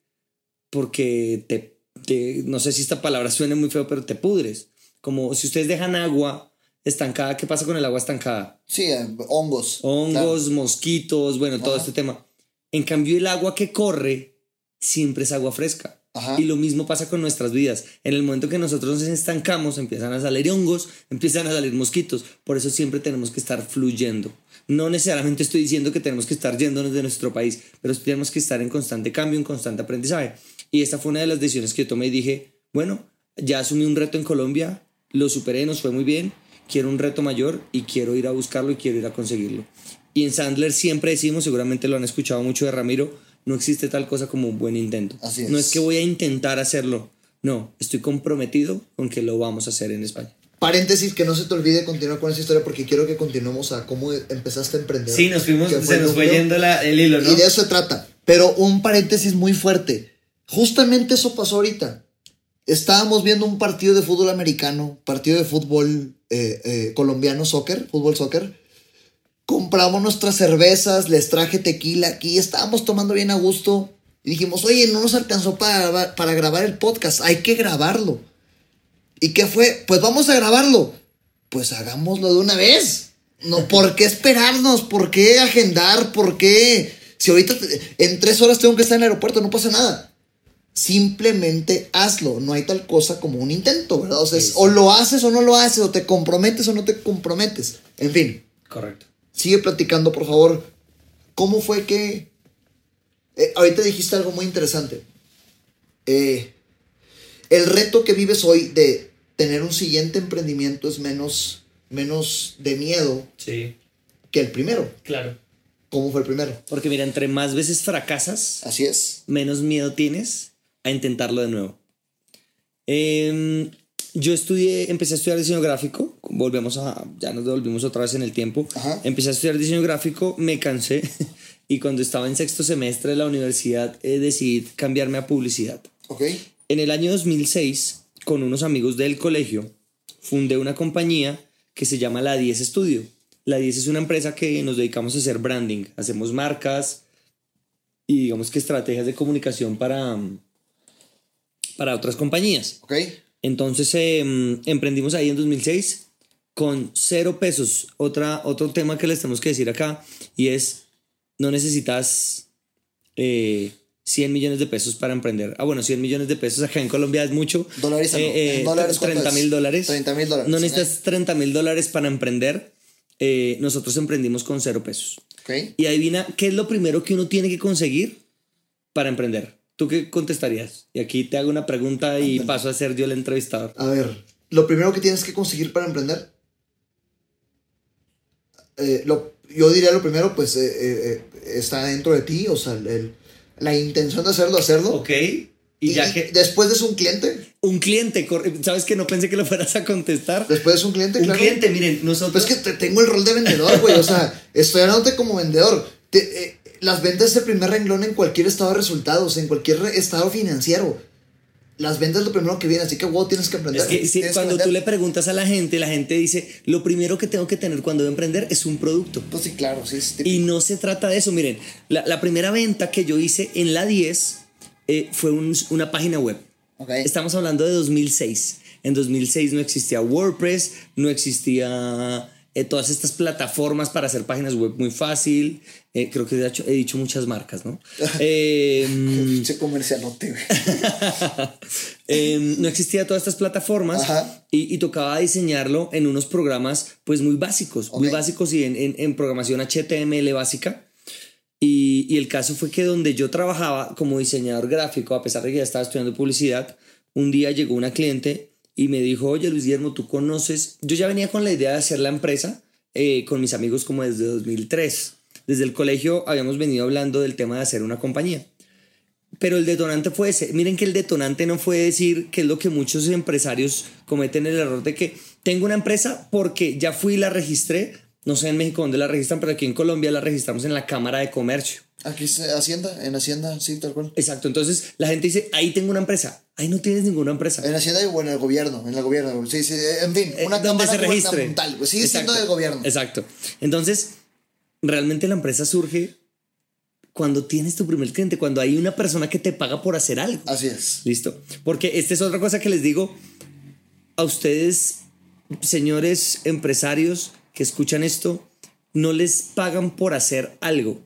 porque te, te- no sé si esta palabra suene muy feo, pero te pudres. Como si ustedes dejan agua estancada, ¿qué pasa con el agua estancada? Sí, eh, hongos. Hongos, mosquitos, bueno, todo Ajá. este tema. En cambio, el agua que corre siempre es agua fresca. Ajá. Y lo mismo pasa con nuestras vidas. En el momento que nosotros nos estancamos, empiezan a salir hongos, empiezan a salir mosquitos. Por eso siempre tenemos que estar fluyendo. No necesariamente estoy diciendo que tenemos que estar yéndonos de nuestro país, pero tenemos que estar en constante cambio, en constante aprendizaje. Y esta fue una de las decisiones que yo tomé y dije, bueno, ya asumí un reto en Colombia, lo superé, nos fue muy bien, quiero un reto mayor y quiero ir a buscarlo y quiero ir a conseguirlo. Y en Sandler siempre decimos, seguramente lo han escuchado mucho de Ramiro, no existe tal cosa como un buen intento. Así es. No es que voy a intentar hacerlo. No, estoy comprometido con que lo vamos a hacer en España. Paréntesis, que no se te olvide continuar con esa historia porque quiero que continuemos a cómo empezaste a emprender. Sí, nos fuimos, se nos fue yendo la- el hilo, ¿no? Y de eso se trata. Pero un paréntesis muy fuerte. Justamente eso pasó ahorita. Estábamos viendo un partido de fútbol americano, partido de fútbol eh, eh, colombiano, soccer, fútbol soccer. Compramos nuestras cervezas, les traje tequila aquí, estábamos tomando bien a gusto. Y dijimos, oye, no nos alcanzó para, para grabar el podcast, hay que grabarlo. ¿Y qué fue? Pues vamos a grabarlo. Pues hagámoslo de una vez. No, ¿por qué esperarnos? ¿Por qué agendar? ¿Por qué? Si ahorita te- en tres horas tengo que estar en el aeropuerto, no pasa nada. Simplemente hazlo. No hay tal cosa como un intento, ¿verdad? O sea, o lo haces o no lo haces, o te comprometes o no te comprometes. En fin, Correcto. sigue platicando, por favor. ¿Cómo fue que... eh, ahorita dijiste algo muy interesante. Eh, el reto que vives hoy de tener un siguiente emprendimiento es menos, menos de miedo Sí, que el primero. claro. ¿Cómo fue el primero? Porque mira, entre más veces fracasas, Así es. menos miedo tienes a intentarlo de nuevo. Em, yo estudié, empecé a estudiar diseño gráfico, volvemos a, ya nos devolvimos otra vez en el tiempo, Ajá. empecé a estudiar diseño gráfico, me cansé y cuando estaba en sexto semestre de la universidad eh, decidí cambiarme a publicidad. Ok. En el año 2006, con unos amigos del colegio, fundé una compañía que se llama La 10 Studio. La 10 es una empresa que nos dedicamos a hacer branding, hacemos marcas y digamos que estrategias de comunicación para, mm, para otras compañías. Ok. Entonces em, emprendimos ahí en 2006 con cero pesos. Otra, otro tema que les tenemos que decir acá y es, no necesitas eh, 100 millones de pesos para emprender. Ah, bueno, 100 millones de pesos acá en Colombia es mucho. Dolarízalo. Eh, eh, dólares, ¿cuánto 30 es? mil dólares. 30 mil dólares. No necesitas 30 mil dólares para emprender. Eh, nosotros emprendimos con cero pesos. Y adivina, ¿qué es lo primero que uno tiene que conseguir para emprender? ¿Tú qué contestarías? Y aquí te hago una pregunta y paso a ser yo el entrevistador. A ver, lo primero que tienes que conseguir para emprender. eh, lo, yo diría lo primero, pues eh, está dentro de ti, o sea, el- la intención de hacerlo, hacerlo. Ok. Y, ya que... después de eso un cliente. Un cliente, ¿sabes que no pensé que lo fueras a contestar? Después de eso un cliente, Un claro. cliente, miren, nosotros... Pues es que te- tengo el rol de vendedor, güey. O sea, estoy hablándote como vendedor. Te- eh, las ventas es el primer renglón en cualquier estado de resultados, en cualquier estado financiero. Las ventas es lo primero que viene, así que wow, tienes que aprender. Es que sí, Tienes que cuando tú le preguntas a la gente, la gente dice, lo primero que tengo que tener cuando voy a emprender es un producto. Pues sí, claro, sí. es. Y no se trata de eso. Miren, la, la primera venta que yo hice en la 10 eh, fue un- una página web. Estamos hablando de 2006. En 2006 no existía WordPress, no existía eh, todas estas plataformas para hacer páginas web muy fácil. Eh, creo que de hecho he dicho muchas marcas, ¿no? Eh, comercialote, eh, no existía todas estas plataformas y, y tocaba diseñarlo en unos programas pues muy básicos, muy Ok. básicos y en, en- en programación HTML básica. Y, y el caso fue que donde yo trabajaba como diseñador gráfico, a pesar de que ya estaba estudiando publicidad, un día llegó una cliente y me dijo, oye Luis Guillermo, tú conoces, yo ya venía con la idea de hacer la empresa eh, con mis amigos como desde 2003. Desde el colegio habíamos venido hablando del tema de hacer una compañía. Pero el detonante fue ese. Miren que el detonante no fue decir que es lo que muchos empresarios cometen el error de que tengo una empresa porque ya fui y la registré. No sé en México dónde la registran, pero aquí en Colombia la registramos en la Cámara de Comercio. Aquí es Hacienda, en Hacienda, sí, tal cual. Exacto. Entonces la gente dice, ahí tengo una empresa. Ahí no tienes ninguna empresa. En Hacienda y bueno, en el gobierno, en el gobierno. Sí, sí, en fin, Eh, una donde cámara se registre. güey, Sigue siendo Exacto. del gobierno. Exacto. Entonces, realmente la empresa surge cuando tienes tu primer cliente, cuando hay una persona que te paga por hacer algo. Así es. Listo. Porque esta es otra cosa que les digo a ustedes, señores empresarios que escuchan esto, no les pagan por hacer algo.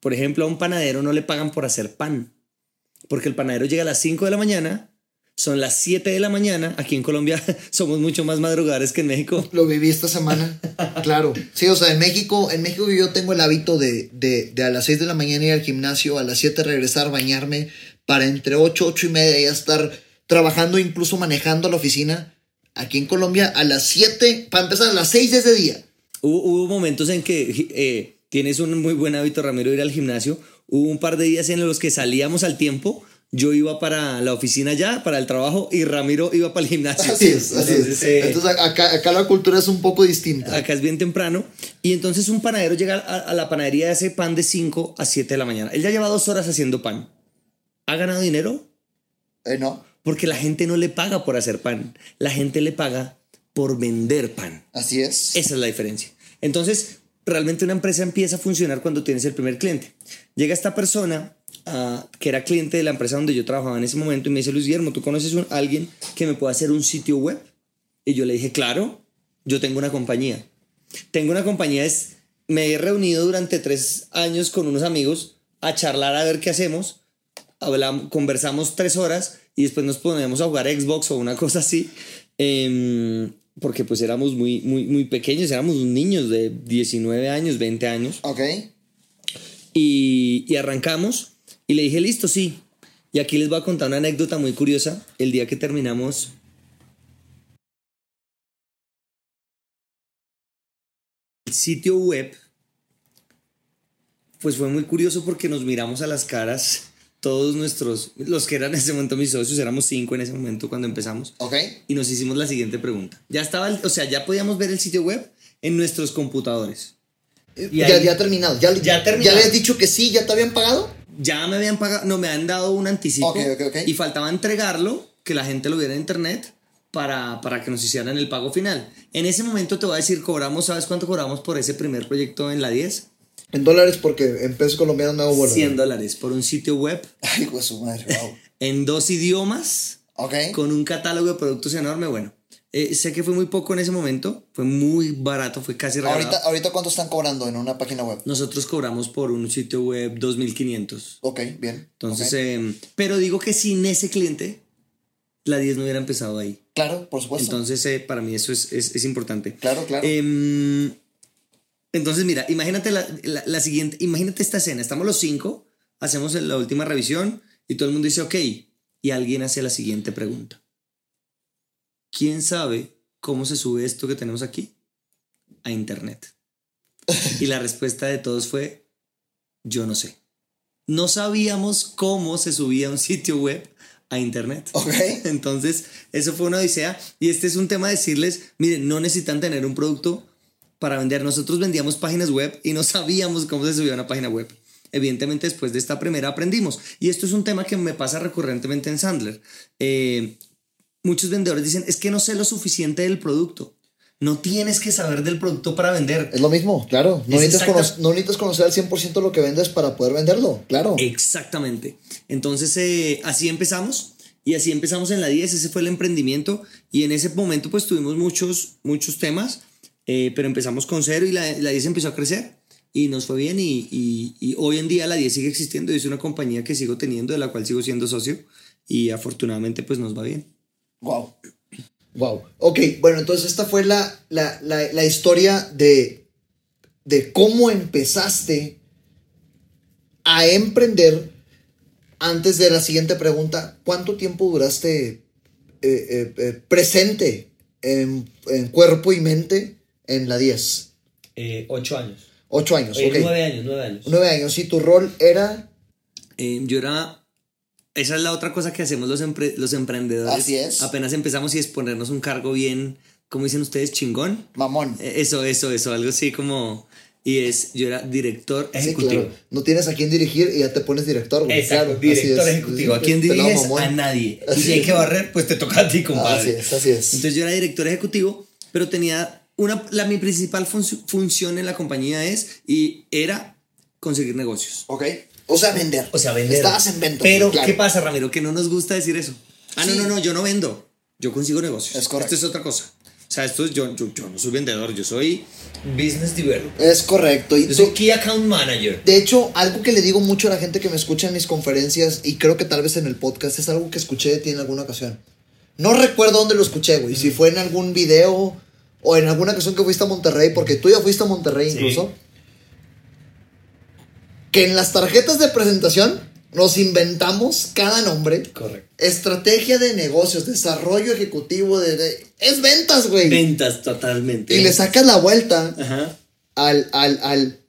Por ejemplo, a un panadero no le pagan por hacer pan. Porque el panadero llega a las 5 de la mañana, son las 7 de la mañana. Aquí en Colombia somos mucho más madrugadores que en México. Lo viví esta semana. claro. Sí, o sea, en México, en México yo tengo el hábito de, de, de a las 6 de la mañana ir al gimnasio, a las 7 regresar, bañarme, para entre 8, 8 y media ya estar trabajando, incluso manejando la oficina. Aquí en Colombia, a las 7, para empezar, a las 6 es de día. Hubo, hubo momentos en que eh, tienes un muy buen hábito, Ramiro, ir al gimnasio. Hubo un par de días en los que salíamos al tiempo. Yo iba para la oficina ya, para el trabajo, y Ramiro iba para el gimnasio. Así es, así Entonces, es. eh, Entonces acá, acá la cultura es un poco distinta. Acá es bien temprano. Y entonces un panadero llega a, a la panadería y hace pan de 5 a 7 de la mañana. Él ya lleva dos horas haciendo pan. ¿Ha ganado dinero? Eh, no, Porque la gente no le paga por hacer pan. La gente le paga por vender pan. así es. Esa es la diferencia. Entonces, realmente una empresa empieza a funcionar cuando tienes el primer cliente. Llega esta persona ah, que era cliente de la empresa donde yo trabajaba en ese momento y me dice, Luis Guillermo, ¿tú conoces a alguien que me pueda hacer un sitio web? Y yo le dije, claro, yo tengo una compañía. Tengo una compañía, es, me he reunido durante tres años con unos amigos a charlar a ver qué hacemos. Hablamos, conversamos tres horas y después nos ponemos a jugar Xbox o una cosa así. Em, porque pues éramos muy, muy, muy pequeños, éramos niños de 19 años, 20 años. Ok. Y, y arrancamos y le dije, listo, sí. Y aquí les voy a contar una anécdota muy curiosa. El día que terminamos el sitio web, pues fue muy curioso porque nos miramos a las caras todos nuestros, los que eran en ese momento mis socios, éramos cinco en ese momento cuando empezamos, Ok. y nos hicimos la siguiente pregunta. Ya estaba, el- o sea, ya podíamos ver el sitio web en nuestros computadores. Y ya, ahí- ya terminado. Ya, Ya terminado. ¿Ya habías dicho que sí? ¿Ya te habían pagado? ya me habían pagado, no, me han dado un anticipo Ok, ok, ok. y faltaba entregarlo, que la gente lo viera en internet para, para que nos hicieran el pago final. En ese momento te voy a decir, cobramos, ¿sabes cuánto cobramos por ese primer proyecto en la 10? En dólares porque en pesos colombianos me hago bolas. 100 dólares por un sitio web Ay, pues su madre, wow. en dos idiomas, Ok. con un catálogo de productos enorme. Bueno, eh, sé que fue muy poco en ese momento, fue muy barato, fue casi regalado. Ahorita, ahorita cuánto están cobrando en una página web. Nosotros cobramos por un sitio web 2.500. Ok, bien. Entonces, Ok. eh, pero digo que sin ese cliente, la 10 no hubiera empezado ahí. claro, por supuesto. Entonces, eh, para mí eso es, es, es importante. claro, claro. Entonces, mira, imagínate la, la- la siguiente, imagínate esta escena. Estamos los cinco, hacemos la última revisión y todo el mundo dice, ok, y alguien hace la siguiente pregunta. ¿Quién sabe cómo se sube esto que tenemos aquí? A internet. Y la respuesta de todos fue, yo no sé. No sabíamos cómo se subía un sitio web a internet. ok. Entonces, eso fue una odisea. Y este es un tema de decirles, miren, no necesitan tener un producto para vender. Nosotros vendíamos páginas web y no sabíamos cómo se subía una página web. Evidentemente, después de esta primera aprendimos. Y esto es un tema que me pasa recurrentemente en Sandler. Eh, muchos vendedores dicen, es que no sé lo suficiente del producto. No tienes que saber del producto para vender. Es lo mismo, claro. No Es necesitas, cono- no necesitas conocer al 100% lo que vendes para poder venderlo, claro. Exactamente. Entonces, eh, así empezamos. Y así empezamos en la 10, ese fue el emprendimiento. Y en ese momento, pues tuvimos muchos, muchos temas, eh, pero empezamos con cero y la, la 10 empezó a crecer. Y nos fue bien. Y, y- y hoy en día la 10 sigue existiendo. y Es una compañía que sigo teniendo, de la cual sigo siendo socio. Y afortunadamente, pues nos va bien. Wow. Wow. Ok, bueno, entonces esta fue la, la, la, la historia de, de cómo empezaste a emprender. Antes de la siguiente pregunta, ¿cuánto tiempo duraste eh, eh, eh, presente en, en cuerpo y mente en la 10? ocho años. Ocho años, ok. años, nueve años. Nueve años. ¿Y tu rol era? Eh, yo era. Esa es la otra cosa que hacemos los, empre- los emprendedores. Así es. Apenas empezamos y es ponernos un cargo bien, como dicen ustedes, chingón. Mamón. Eh, Eso, eso, eso, algo así como. Y es, yo era director Sí, ejecutivo. claro. No tienes a quién dirigir y ya te pones director, güey. Exacto, Claro, así director es. ejecutivo. ¿A Sí, quién diriges? A nadie. Y Así si hay que barrer, pues te toca a ti, Así compadre. es, así es. Entonces yo era director ejecutivo, pero tenía una, la, mi principal func- función en la compañía es, y era conseguir negocios. Ok. O sea, vender. O sea, vender. Estabas en venta. Pero, claro. ¿qué pasa, Ramiro? Que no nos gusta decir eso. Ah, Sí. no, no, no, yo no vendo. Yo consigo negocios. Es correcto. Esto es otra cosa. O sea, esto es, yo, yo, yo no soy vendedor, yo soy business developer. Es correcto. Y Yo soy key account manager. de hecho, algo que le digo mucho a la gente que me escucha en mis conferencias y creo que tal vez en el podcast es algo que escuché de ti en alguna ocasión. No recuerdo dónde lo escuché, güey. Si fue en algún video o en alguna ocasión que fuiste a Monterrey, porque tú ya fuiste a Monterrey Sí. incluso. Que en las tarjetas de presentación nos inventamos cada nombre. Correcto. Estrategia de negocios, desarrollo ejecutivo de... de- es ventas, güey. Ventas totalmente. Y le sacas la vuelta Ajá. al, al, al,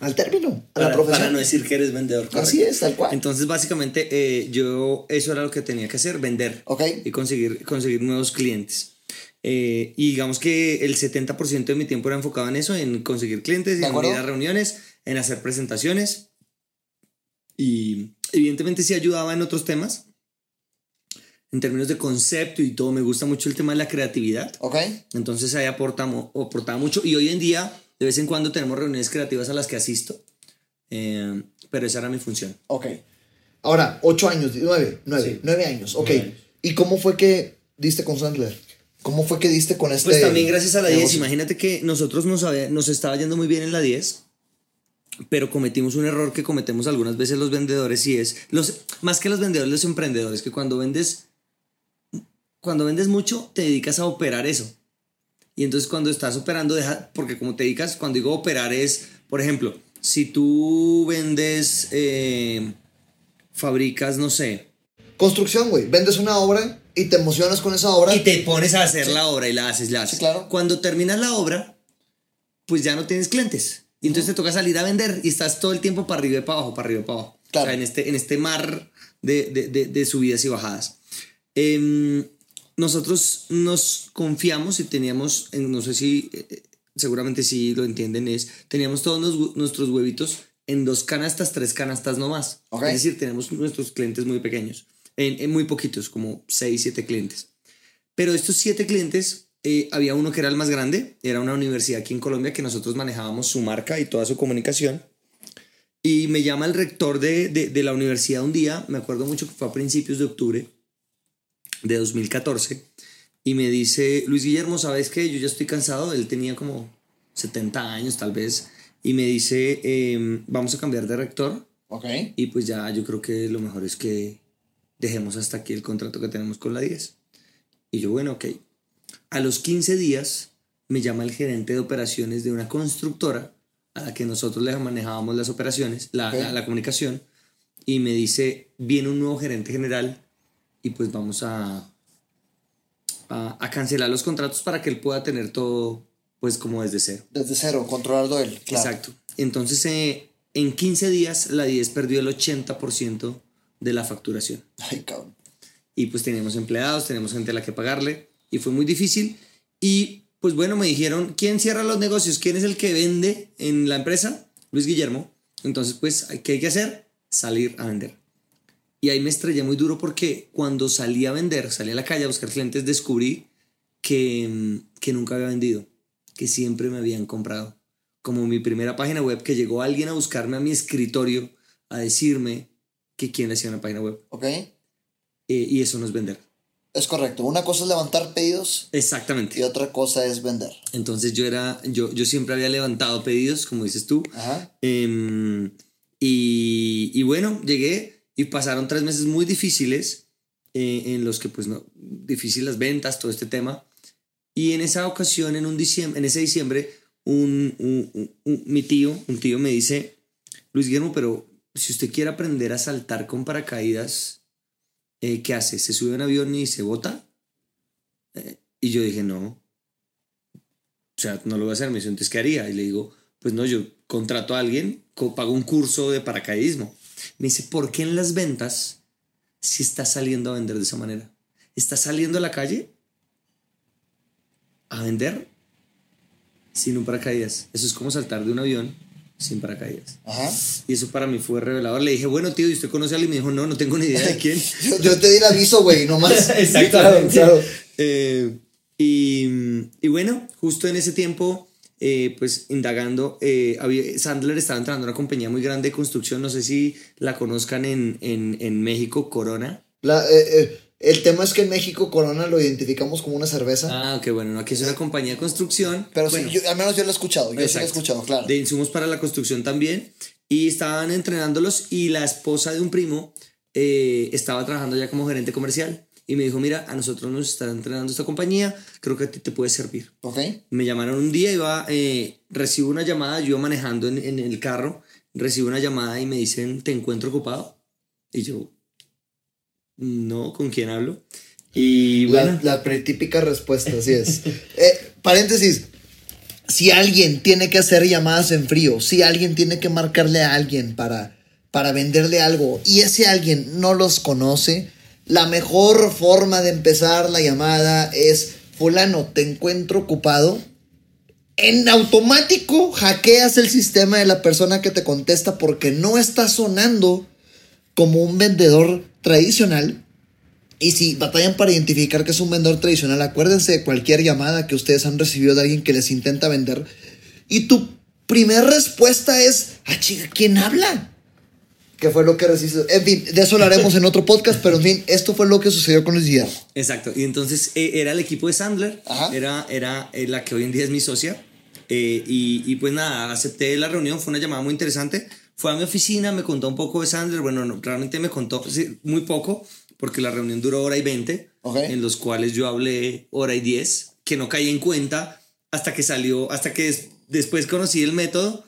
al término, a Para, la profesión. para no decir que eres vendedor. correcto. Así es, tal cual. Entonces, básicamente, eh, yo eso era lo que tenía que hacer, vender Ok. y conseguir, conseguir nuevos clientes. Eh, y digamos que el 70% de mi tiempo era enfocado en eso, en conseguir clientes, ¿De en ir a reuniones, en hacer presentaciones. Y evidentemente sí ayudaba en otros temas, en términos de concepto y todo. Me gusta mucho el tema de la creatividad. Ok. Entonces ahí aportamos, aportaba mucho. Y hoy en día, de vez en cuando tenemos reuniones creativas a las que asisto. Eh, pero esa era mi función. Ok. Ahora, ocho años, nueve, nueve, Sí. nueve años. Ok. Nueve años. ¿Y cómo fue que diste con Sandler? ¿Cómo fue que diste con este? Pues también gracias a la 10, negocio? imagínate que nosotros nos, había- nos estaba yendo muy bien en la 10, pero cometimos un error que cometemos algunas veces los vendedores y es, los, más que los vendedores, los emprendedores, que cuando vendes, cuando vendes mucho, te dedicas a operar eso. Y entonces cuando estás operando, deja, porque como te dedicas, cuando digo operar es, por ejemplo, si tú vendes, eh, fabricas, no sé, Construcción, güey. Vendes una obra y te emocionas con esa obra. Y te pones a hacer la obra y la haces, la haces. Sí, claro. Cuando terminas la obra, pues ya no tienes clientes. Y entonces te toca salir a vender y estás todo el tiempo para arriba y para abajo, para arriba y para abajo. Claro. O sea, en este, en este mar de, de- de- de subidas y bajadas. Em, nosotros nos confiamos y teníamos, en- no sé si, eh, seguramente sí lo entienden, es, teníamos todos hue- nuestros huevitos en dos canastas, tres canastas no más. Ok. Es decir, tenemos nuestros clientes muy pequeños, en, en muy poquitos, como seis, siete clientes. Pero estos siete clientes, eh, había uno que era el más grande, era una universidad aquí en Colombia que nosotros manejábamos su marca y toda su comunicación. Y me llama el rector de, de, de la universidad un día, me acuerdo mucho que fue a principios de octubre de 2014, y me dice, Luis Guillermo, ¿sabes qué? Yo ya estoy cansado, él tenía como 70 años tal vez, y me dice, em, vamos a cambiar de rector, Ok. y pues ya yo creo que lo mejor es que dejemos hasta aquí el contrato que tenemos con la 10. Y yo, bueno, ok. A los 15 días me llama el gerente de operaciones de una constructora a la que nosotros le manejábamos las operaciones, la, Ok. la- la comunicación, y me dice, viene un nuevo gerente general y pues vamos a, a, a cancelar los contratos para que él pueda tener todo pues como desde cero. Desde cero, controlarlo él. Claro. Exacto. Entonces, eh, en 15 días, la 10 perdió el 80% de la facturación. Ay, cabrón. Y pues teníamos empleados, teníamos gente a la que pagarle. Y fue muy difícil. Y pues bueno, me dijeron, ¿quién cierra los negocios? ¿Quién es el que vende en la empresa? Luis Guillermo. Entonces, pues, ¿qué hay que hacer? Salir a vender. Y ahí me estrellé muy duro porque cuando salí a vender, salí a la calle a buscar clientes, descubrí que, mm, que nunca había vendido, que siempre me habían comprado. Como mi primera página web, que llegó alguien a buscarme a mi escritorio a decirme que quién le hacía una página web. Ok. Eh, y eso no es vender. Es correcto. Una cosa es levantar pedidos Exactamente. y otra cosa es vender. Entonces yo era, yo, yo siempre había levantado pedidos, como dices tú. Ajá. Em, y, y bueno, llegué y pasaron tres meses muy difíciles eh, en los que pues no, difíciles las ventas, todo este tema. Y en esa ocasión, en, un diciembre, en ese diciembre, un- un- un- mi tío, un tío me dice, Luis Guillermo, pero si usted quiere aprender a saltar con paracaídas, eh, ¿qué hace? ¿Se sube a un avión y se bota? Eh, y yo dije, no. O sea, no lo voy a hacer. Me dice, entonces, ¿qué haría? Y le digo, pues no, yo contrato a alguien, pago un curso de paracaidismo. Me dice, ¿por qué en las ventas si estás saliendo a vender de esa manera? ¿Estás saliendo a la calle a vender sin un paracaídas? Eso es como saltar de un avión sin paracaídas. Ajá. Y eso para mí fue revelador. Le dije, bueno, tío, ¿y usted conoce a alguien? Y me dijo, no, no tengo ni idea de quién. Yo, yo te di el aviso, güey, nomás. Exactamente. Claro, claro. Eh, y, y bueno, justo en ese tiempo, eh, pues indagando, eh, había- Sandler estaba entrando a una compañía muy grande de construcción, no sé si la conozcan en, en, en México, Corona. La- eh, eh, el tema es que en México Corona lo identificamos como una cerveza. Ah, ok, bueno, no, aquí es una compañía de construcción. pero bueno, sí, yo- al menos yo lo he escuchado. Yo sí lo he Exacto. escuchado, claro. De insumos para la construcción también. Y estaban entrenándolos y la esposa de un primo eh, estaba trabajando ya como gerente comercial. Y me dijo, mira, a nosotros nos está entrenando esta compañía, creo que a ti te puede servir. Ok. Me llamaron un día, iba, eh, recibo una llamada, yo manejando en, en el carro, recibo una llamada y me dicen, ¿te encuentro ocupado? Y yo, no, ¿con quién hablo? Y bueno. La, la típica respuesta, así es. Eh, paréntesis. Si alguien tiene que hacer llamadas en frío, si alguien tiene que marcarle a alguien para, para venderle algo y ese alguien no los conoce, la mejor forma de empezar la llamada es, fulano, te encuentro ocupado. En automático hackeas el sistema de la persona que te contesta porque no está sonando como un vendedor tradicional. Y si batallan para identificar que es un vendedor tradicional, acuérdense de cualquier llamada que ustedes han recibido de alguien que les intenta vender. Y tu primera respuesta es, ah, chica, ¿quién habla? ¿Qué fue lo que recibiste? En fin, de eso hablaremos en otro podcast, pero en fin, esto fue lo que sucedió con Luis Guillermo. Exacto, y entonces eh, era el equipo de Sandler, era, era eh, la que hoy en día es mi socia. Eh, y, y, pues nada, acepté la reunión, fue una llamada muy interesante. Fue a mi oficina, me contó un poco de Sandler. Bueno, realmente me contó muy poco, porque la reunión duró hora y veinte, en los cuales yo hablé hora y diez, que no caí en cuenta hasta que salió, hasta que después conocí el método.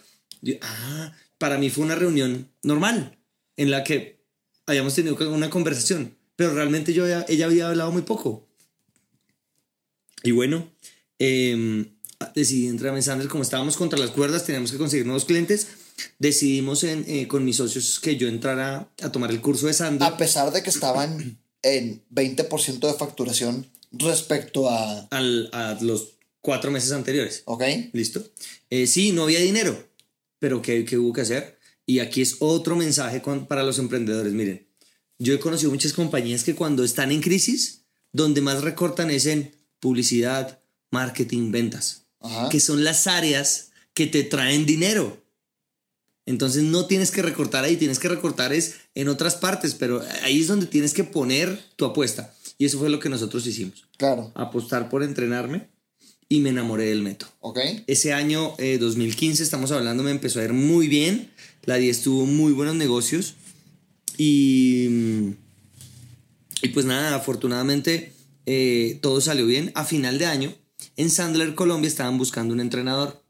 ah, para mí fue una reunión normal, en la que habíamos tenido una conversación, pero realmente yo ella había hablado muy poco. Y bueno, eh, decidí entrar en Sandler, como estábamos contra las cuerdas, teníamos que conseguir nuevos clientes decidimos en, eh, con mis socios que yo entrara a tomar el curso de Sandler. A pesar de que estaban en 20% de facturación respecto a... Al, a los cuatro meses anteriores. Ok. Listo. Eh, sí, no había dinero, pero ¿qué, ¿qué, hubo que hacer? Y aquí es otro mensaje para los emprendedores. Miren, yo he conocido muchas compañías que cuando están en crisis, donde más recortan es en publicidad, marketing, ventas, que son las áreas que te traen dinero. Entonces no tienes que recortar ahí, tienes que recortar es en otras partes, pero ahí es donde tienes que poner tu apuesta. Y eso fue lo que nosotros hicimos. Claro. Apostar por entrenarme y me enamoré del método. Ok. Ese año 2015, eh, estamos hablando, me empezó a ir muy bien. La 10 tuvo muy buenos negocios. Y, y pues nada, afortunadamente eh, todo salió bien. A final de año, en Sandler, Colombia, estaban buscando un entrenador.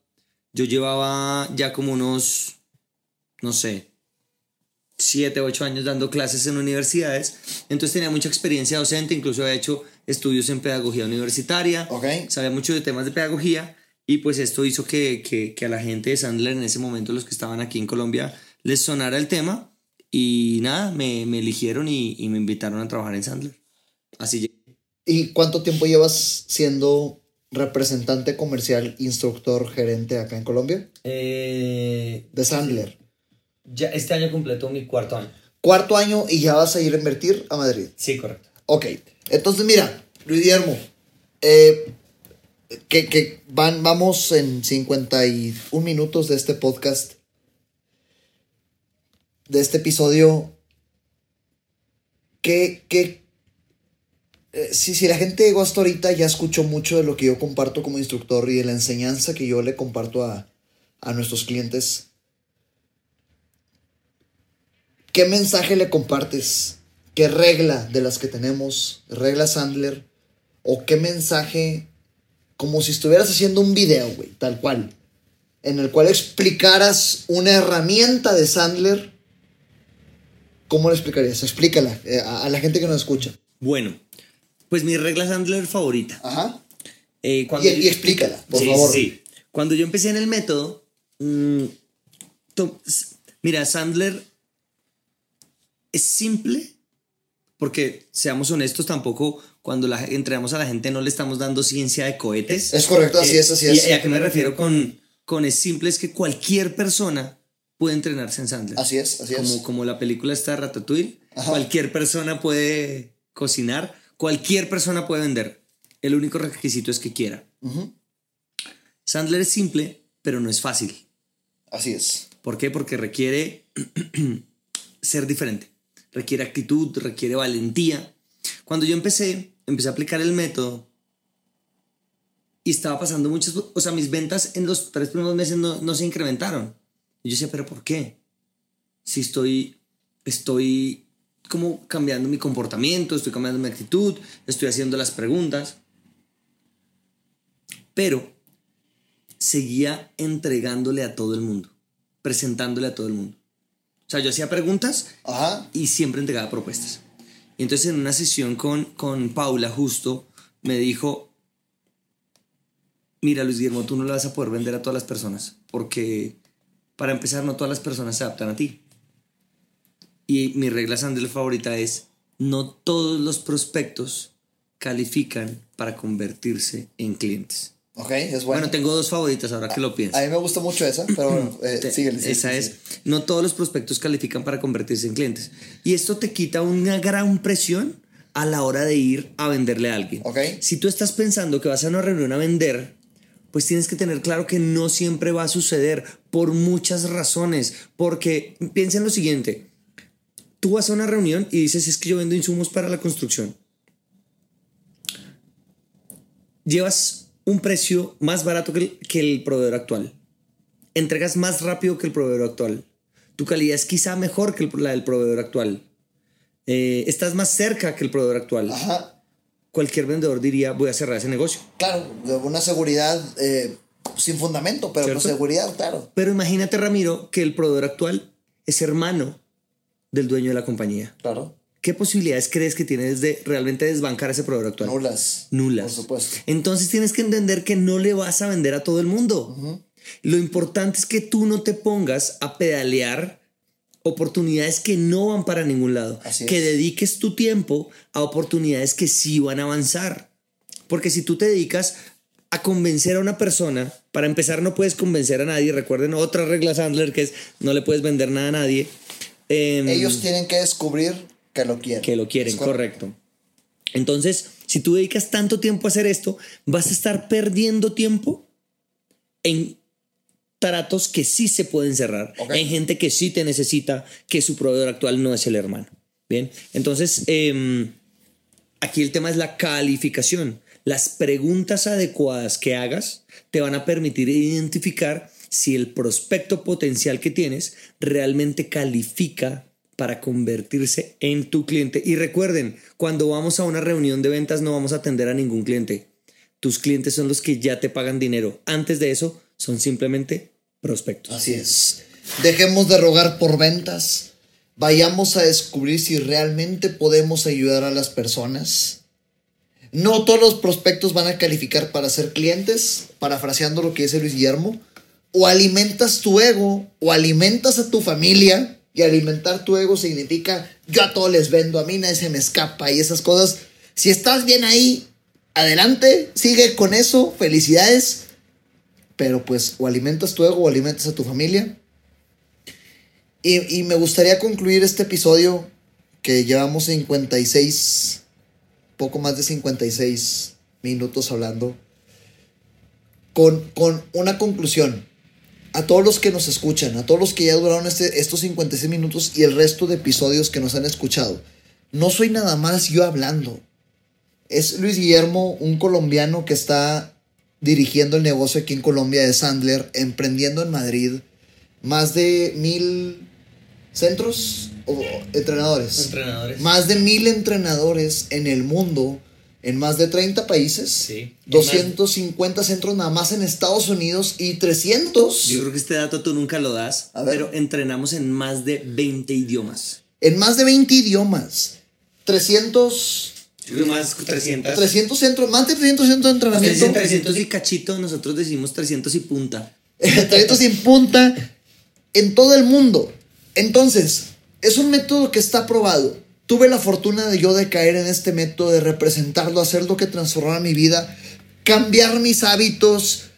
Yo llevaba ya como unos no sé, siete, ocho años dando clases en universidades, entonces tenía mucha experiencia docente, incluso había hecho estudios en pedagogía universitaria, sabía mucho de temas de pedagogía y pues esto hizo que, que, a la gente de Sandler en ese momento, los que estaban aquí en Colombia, les sonara el tema y nada, me, me eligieron y, y, me invitaron a trabajar en Sandler. Así ¿Y cuánto tiempo llevas siendo representante comercial, instructor, gerente acá en Colombia? Eh, de Sandler. Ya este año completó mi cuarto año. Cuarto año y ya vas a ir a invertir a Madrid. Sí, correcto. Ok. Entonces, mira, Luis Guillermo, eh, que, van, vamos en 51 minutos de este podcast, de este episodio. Que, que eh, si, la gente llegó hasta ahorita ya escuchó mucho de lo que yo comparto como instructor y de la enseñanza que yo le comparto a, a nuestros clientes ¿Qué mensaje le compartes? ¿Qué regla de las que tenemos, regla Sandler? ¿O qué mensaje, como si estuvieras haciendo un video, güey, tal cual, en el cual explicaras una herramienta de Sandler? ¿Cómo lo explicarías? Explícala eh, a, la gente que nos escucha. Bueno, pues mi regla Sandler favorita. Ajá. Eh, y, explícala, por favor. Sí. Cuando yo empecé en el método, mm, mira, Sandler es simple, porque seamos honestos, tampoco cuando la, entregamos a la gente no le estamos dando ciencia de cohetes. Es correcto, así es, así es. ¿Y a qué me refiero con, con es simple? Es que cualquier persona puede entrenarse en Sandler. Así es, así como, es. Como la película está Ratatouille, cualquier persona puede cocinar, cualquier persona puede vender. El único requisito es que quiera. Sandler es simple, pero no es fácil. Así es. ¿Por qué? Porque requiere ser diferente requiere actitud, requiere valentía. Cuando yo empecé, empecé a aplicar el método y estaba pasando muchas, o sea, mis ventas en los tres primeros meses no, se incrementaron. Y yo decía, pero ¿por qué? Si estoy, estoy como cambiando mi comportamiento, estoy cambiando mi actitud, estoy haciendo las preguntas. Pero seguía entregándole a todo el mundo, presentándole a todo el mundo. O sea, yo hacía preguntas Ajá. y siempre entregaba propuestas. Y entonces en una sesión con, con Paula justo me dijo, mira Luis Guillermo, tú no le vas a poder vender a todas las personas, porque para empezar no todas las personas se adaptan a ti. Y mi regla Sandler favorita es, no todos los prospectos califican para convertirse en clientes. Ok, es Bueno, bueno. tengo dos favoritas ahora que lo pienso. A mí me gusta mucho esa, pero bueno, eh, Te- síguele, síguele, Esa síguele. es, no todos los prospectos califican para convertirse en clientes. Y esto te quita una gran presión a la hora de ir a venderle a alguien. Ok. Si tú estás pensando que vas a una reunión a vender, pues tienes que tener claro que no siempre va a suceder por muchas razones. Porque piensa en lo siguiente. Tú vas a una reunión y dices, es que yo vendo insumos para la construcción. Llevas un precio más barato que el, que el proveedor actual. Entregas más rápido que el proveedor actual. Tu calidad es quizá mejor que el- la del proveedor actual. Eh, estás más cerca que el proveedor actual. Ajá, Cualquier vendedor diría, voy a cerrar ese negocio. claro, una seguridad eh, sin fundamento, pero con seguridad, claro. Pero imagínate, Ramiro, que el proveedor actual es hermano del dueño de la compañía. Claro. ¿Qué posibilidades crees que tienes de realmente desbancar a ese proveedor actual? Nulas. Nulas. Por supuesto. Entonces tienes que entender que no le vas a vender a todo el mundo. Lo importante es que tú no te pongas a pedalear oportunidades que no van para ningún lado. Así que es. dediques tu tiempo a oportunidades que sí van a avanzar. Porque si tú te dedicas a convencer a una persona, para empezar no puedes convencer a nadie. Recuerden otra regla Sandler que es no le puedes vender nada a nadie. Em, Ellos tienen que descubrir que lo quieren. que lo quieren, correcto. Entonces, si tú dedicas tanto tiempo a hacer esto, vas a estar perdiendo tiempo en tratos que sí se pueden cerrar, Ok. en gente que sí te necesita, que su proveedor actual no es el hermano. Bien, entonces em, aquí el tema es la calificación. Las preguntas adecuadas que hagas te van a permitir identificar si el prospecto potencial que tienes realmente califica para convertirse en tu cliente. Y recuerden, cuando vamos a una reunión de ventas no vamos a atender a ningún cliente. Tus clientes son los que ya te pagan dinero. Antes de eso, son simplemente prospectos. Así es. Dejemos de rogar por ventas. Vayamos a descubrir si realmente podemos ayudar a las personas. No todos los prospectos van a calificar para ser clientes, parafraseando lo que dice Luis Guillermo. O alimentas tu ego, o alimentas a tu familia. Y alimentar tu ego significa yo a todos les vendo, a mí nadie se me escapa y esas cosas. Si estás bien ahí, adelante, sigue con eso, felicidades. Pero pues o alimentas tu ego o alimentas a tu familia. Y, y me gustaría concluir este episodio que llevamos 56, poco más de 56 minutos hablando, con, con una conclusión. A todos los que nos escuchan, a todos los que ya duraron este, estos 56 minutos y el resto de episodios que nos han escuchado, no soy nada más yo hablando. Es Luis Guillermo, un colombiano que está dirigiendo el negocio aquí en Colombia de Sandler, emprendiendo en Madrid, más de mil centros o entrenadores. Entrenadores. Más de mil entrenadores en el mundo, en más de 30 países. Sí. 250 centros nada más en Estados Unidos y 300 Yo creo que este dato tú nunca lo das, A ver. pero entrenamos en más de 20 idiomas. en más de 20 idiomas. 300, Yo creo más 300. 300 centros, más de 300 centros de entrenamiento. dicen 300 y cachito, nosotros decimos 300 y punta. Talento sin punta en todo el mundo. Entonces, es un método que está probado. Tuve la fortuna de yo de caer en este método, de representarlo, hacer lo que transformara mi vida, cambiar mis hábitos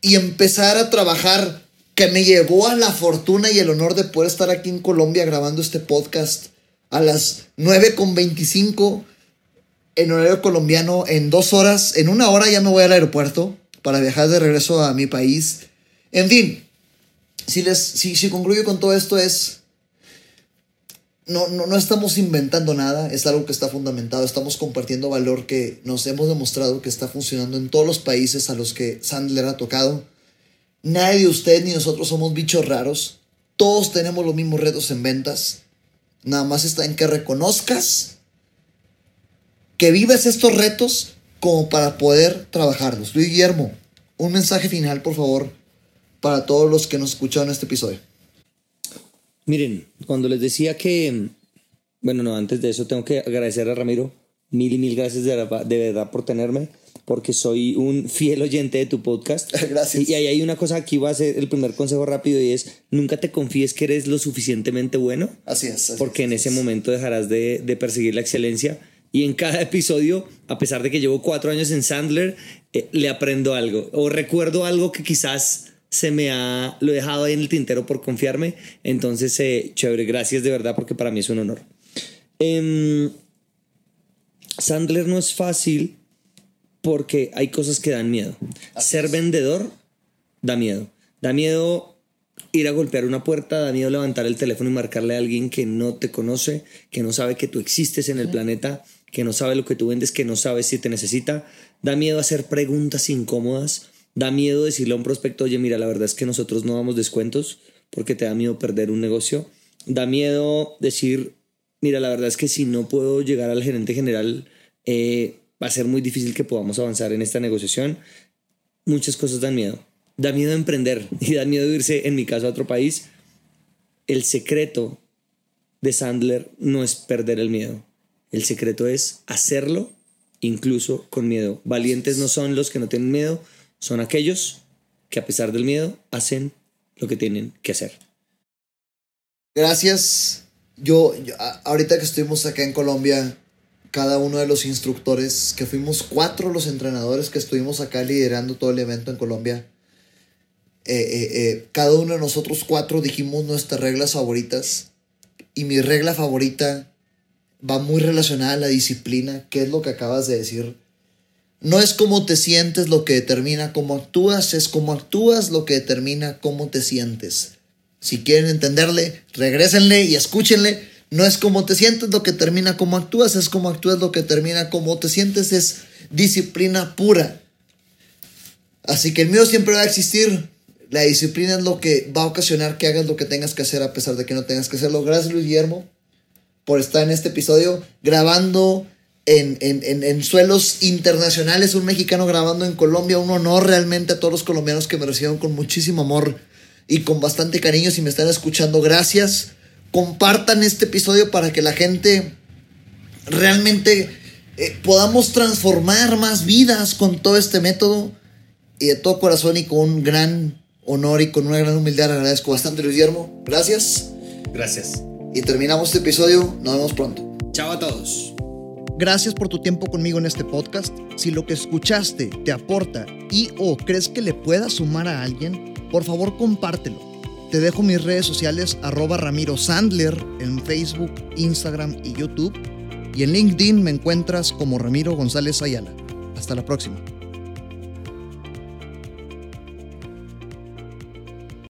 y empezar a trabajar, que me llevó a la fortuna y el honor de poder estar aquí en Colombia grabando este podcast a las 9.25 en horario colombiano en dos horas. En una hora ya me voy al aeropuerto para viajar de regreso a mi país. En fin, si, les, si, si concluyo con todo esto es... No, no, no estamos inventando nada, es algo que está fundamentado, estamos compartiendo valor que nos hemos demostrado que está funcionando en todos los países a los que Sandler ha tocado. Nadie de ustedes ni nosotros somos bichos raros, todos tenemos los mismos retos en ventas, nada más está en que reconozcas que vives estos retos como para poder trabajarlos. Luis Guillermo, un mensaje final, por favor, para todos los que nos escucharon este episodio. Miren, cuando les decía que, bueno, no, antes de eso tengo que agradecer a Ramiro, mil y mil gracias de, de verdad por tenerme, porque soy un fiel oyente de tu podcast. Gracias. Y, ahí hay una cosa, aquí va a ser el primer consejo rápido y es, nunca te confíes que eres lo suficientemente bueno. Así es. así porque es, en ese es. momento dejarás de, de perseguir la excelencia. Y en cada episodio, a pesar de que llevo cuatro años en Sandler, eh, le aprendo algo o recuerdo algo que quizás se me ha lo he dejado ahí en el tintero por confiarme. Entonces, eh, chévere, gracias de verdad porque para mí es un honor. Em, Sandler no es fácil porque hay cosas que dan miedo. Ser vendedor da miedo. Da miedo ir a golpear una puerta, da miedo levantar el teléfono y marcarle a alguien que no te conoce, que no sabe que tú existes en el planeta, que no sabe lo que tú vendes, que no sabe si te necesita. Da miedo hacer preguntas incómodas. Da miedo decirle a un prospecto, oye, mira, la verdad es que nosotros no damos descuentos porque te da miedo perder un negocio. Da miedo decir, mira, la verdad es que si no puedo llegar al gerente general, eh, va a ser muy difícil que podamos avanzar en esta negociación. Muchas cosas dan miedo. Da miedo emprender y da miedo irse, en mi caso, a otro país. El secreto de Sandler no es perder el miedo. El secreto es hacerlo incluso con miedo. Valientes no son los que no tienen miedo, son aquellos que a pesar del miedo hacen lo que tienen que hacer. Gracias. Yo, yo, ahorita que estuvimos acá en Colombia, cada uno de los instructores, que fuimos cuatro los entrenadores que estuvimos acá liderando todo el evento en Colombia, eh, eh, eh, cada uno de nosotros cuatro dijimos nuestras reglas favoritas. Y mi regla favorita va muy relacionada a la disciplina, que es lo que acabas de decir. No es cómo te sientes lo que determina cómo actúas, es cómo actúas lo que determina cómo te sientes. Si quieren entenderle, regrésenle y escúchenle. No es cómo te sientes lo que termina cómo actúas, es cómo actúas lo que termina cómo te sientes, es disciplina pura. Así que el miedo siempre va a existir. La disciplina es lo que va a ocasionar que hagas lo que tengas que hacer a pesar de que no tengas que hacerlo. Gracias Luis Guillermo por estar en este episodio grabando en, en, en, en suelos internacionales, un mexicano grabando en Colombia, un honor realmente a todos los colombianos que me recibieron con muchísimo amor y con bastante cariño. Si me están escuchando, gracias. Compartan este episodio para que la gente realmente eh, podamos transformar más vidas con todo este método. Y de todo corazón y con un gran honor y con una gran humildad agradezco bastante, Luis Guillermo. Gracias. Gracias. Y terminamos este episodio. Nos vemos pronto. Chao a todos. Gracias por tu tiempo conmigo en este podcast. Si lo que escuchaste te aporta y o crees que le pueda sumar a alguien, por favor compártelo. Te dejo mis redes sociales arroba Ramiro Sandler en Facebook, Instagram y YouTube. Y en LinkedIn me encuentras como Ramiro González Ayala. Hasta la próxima.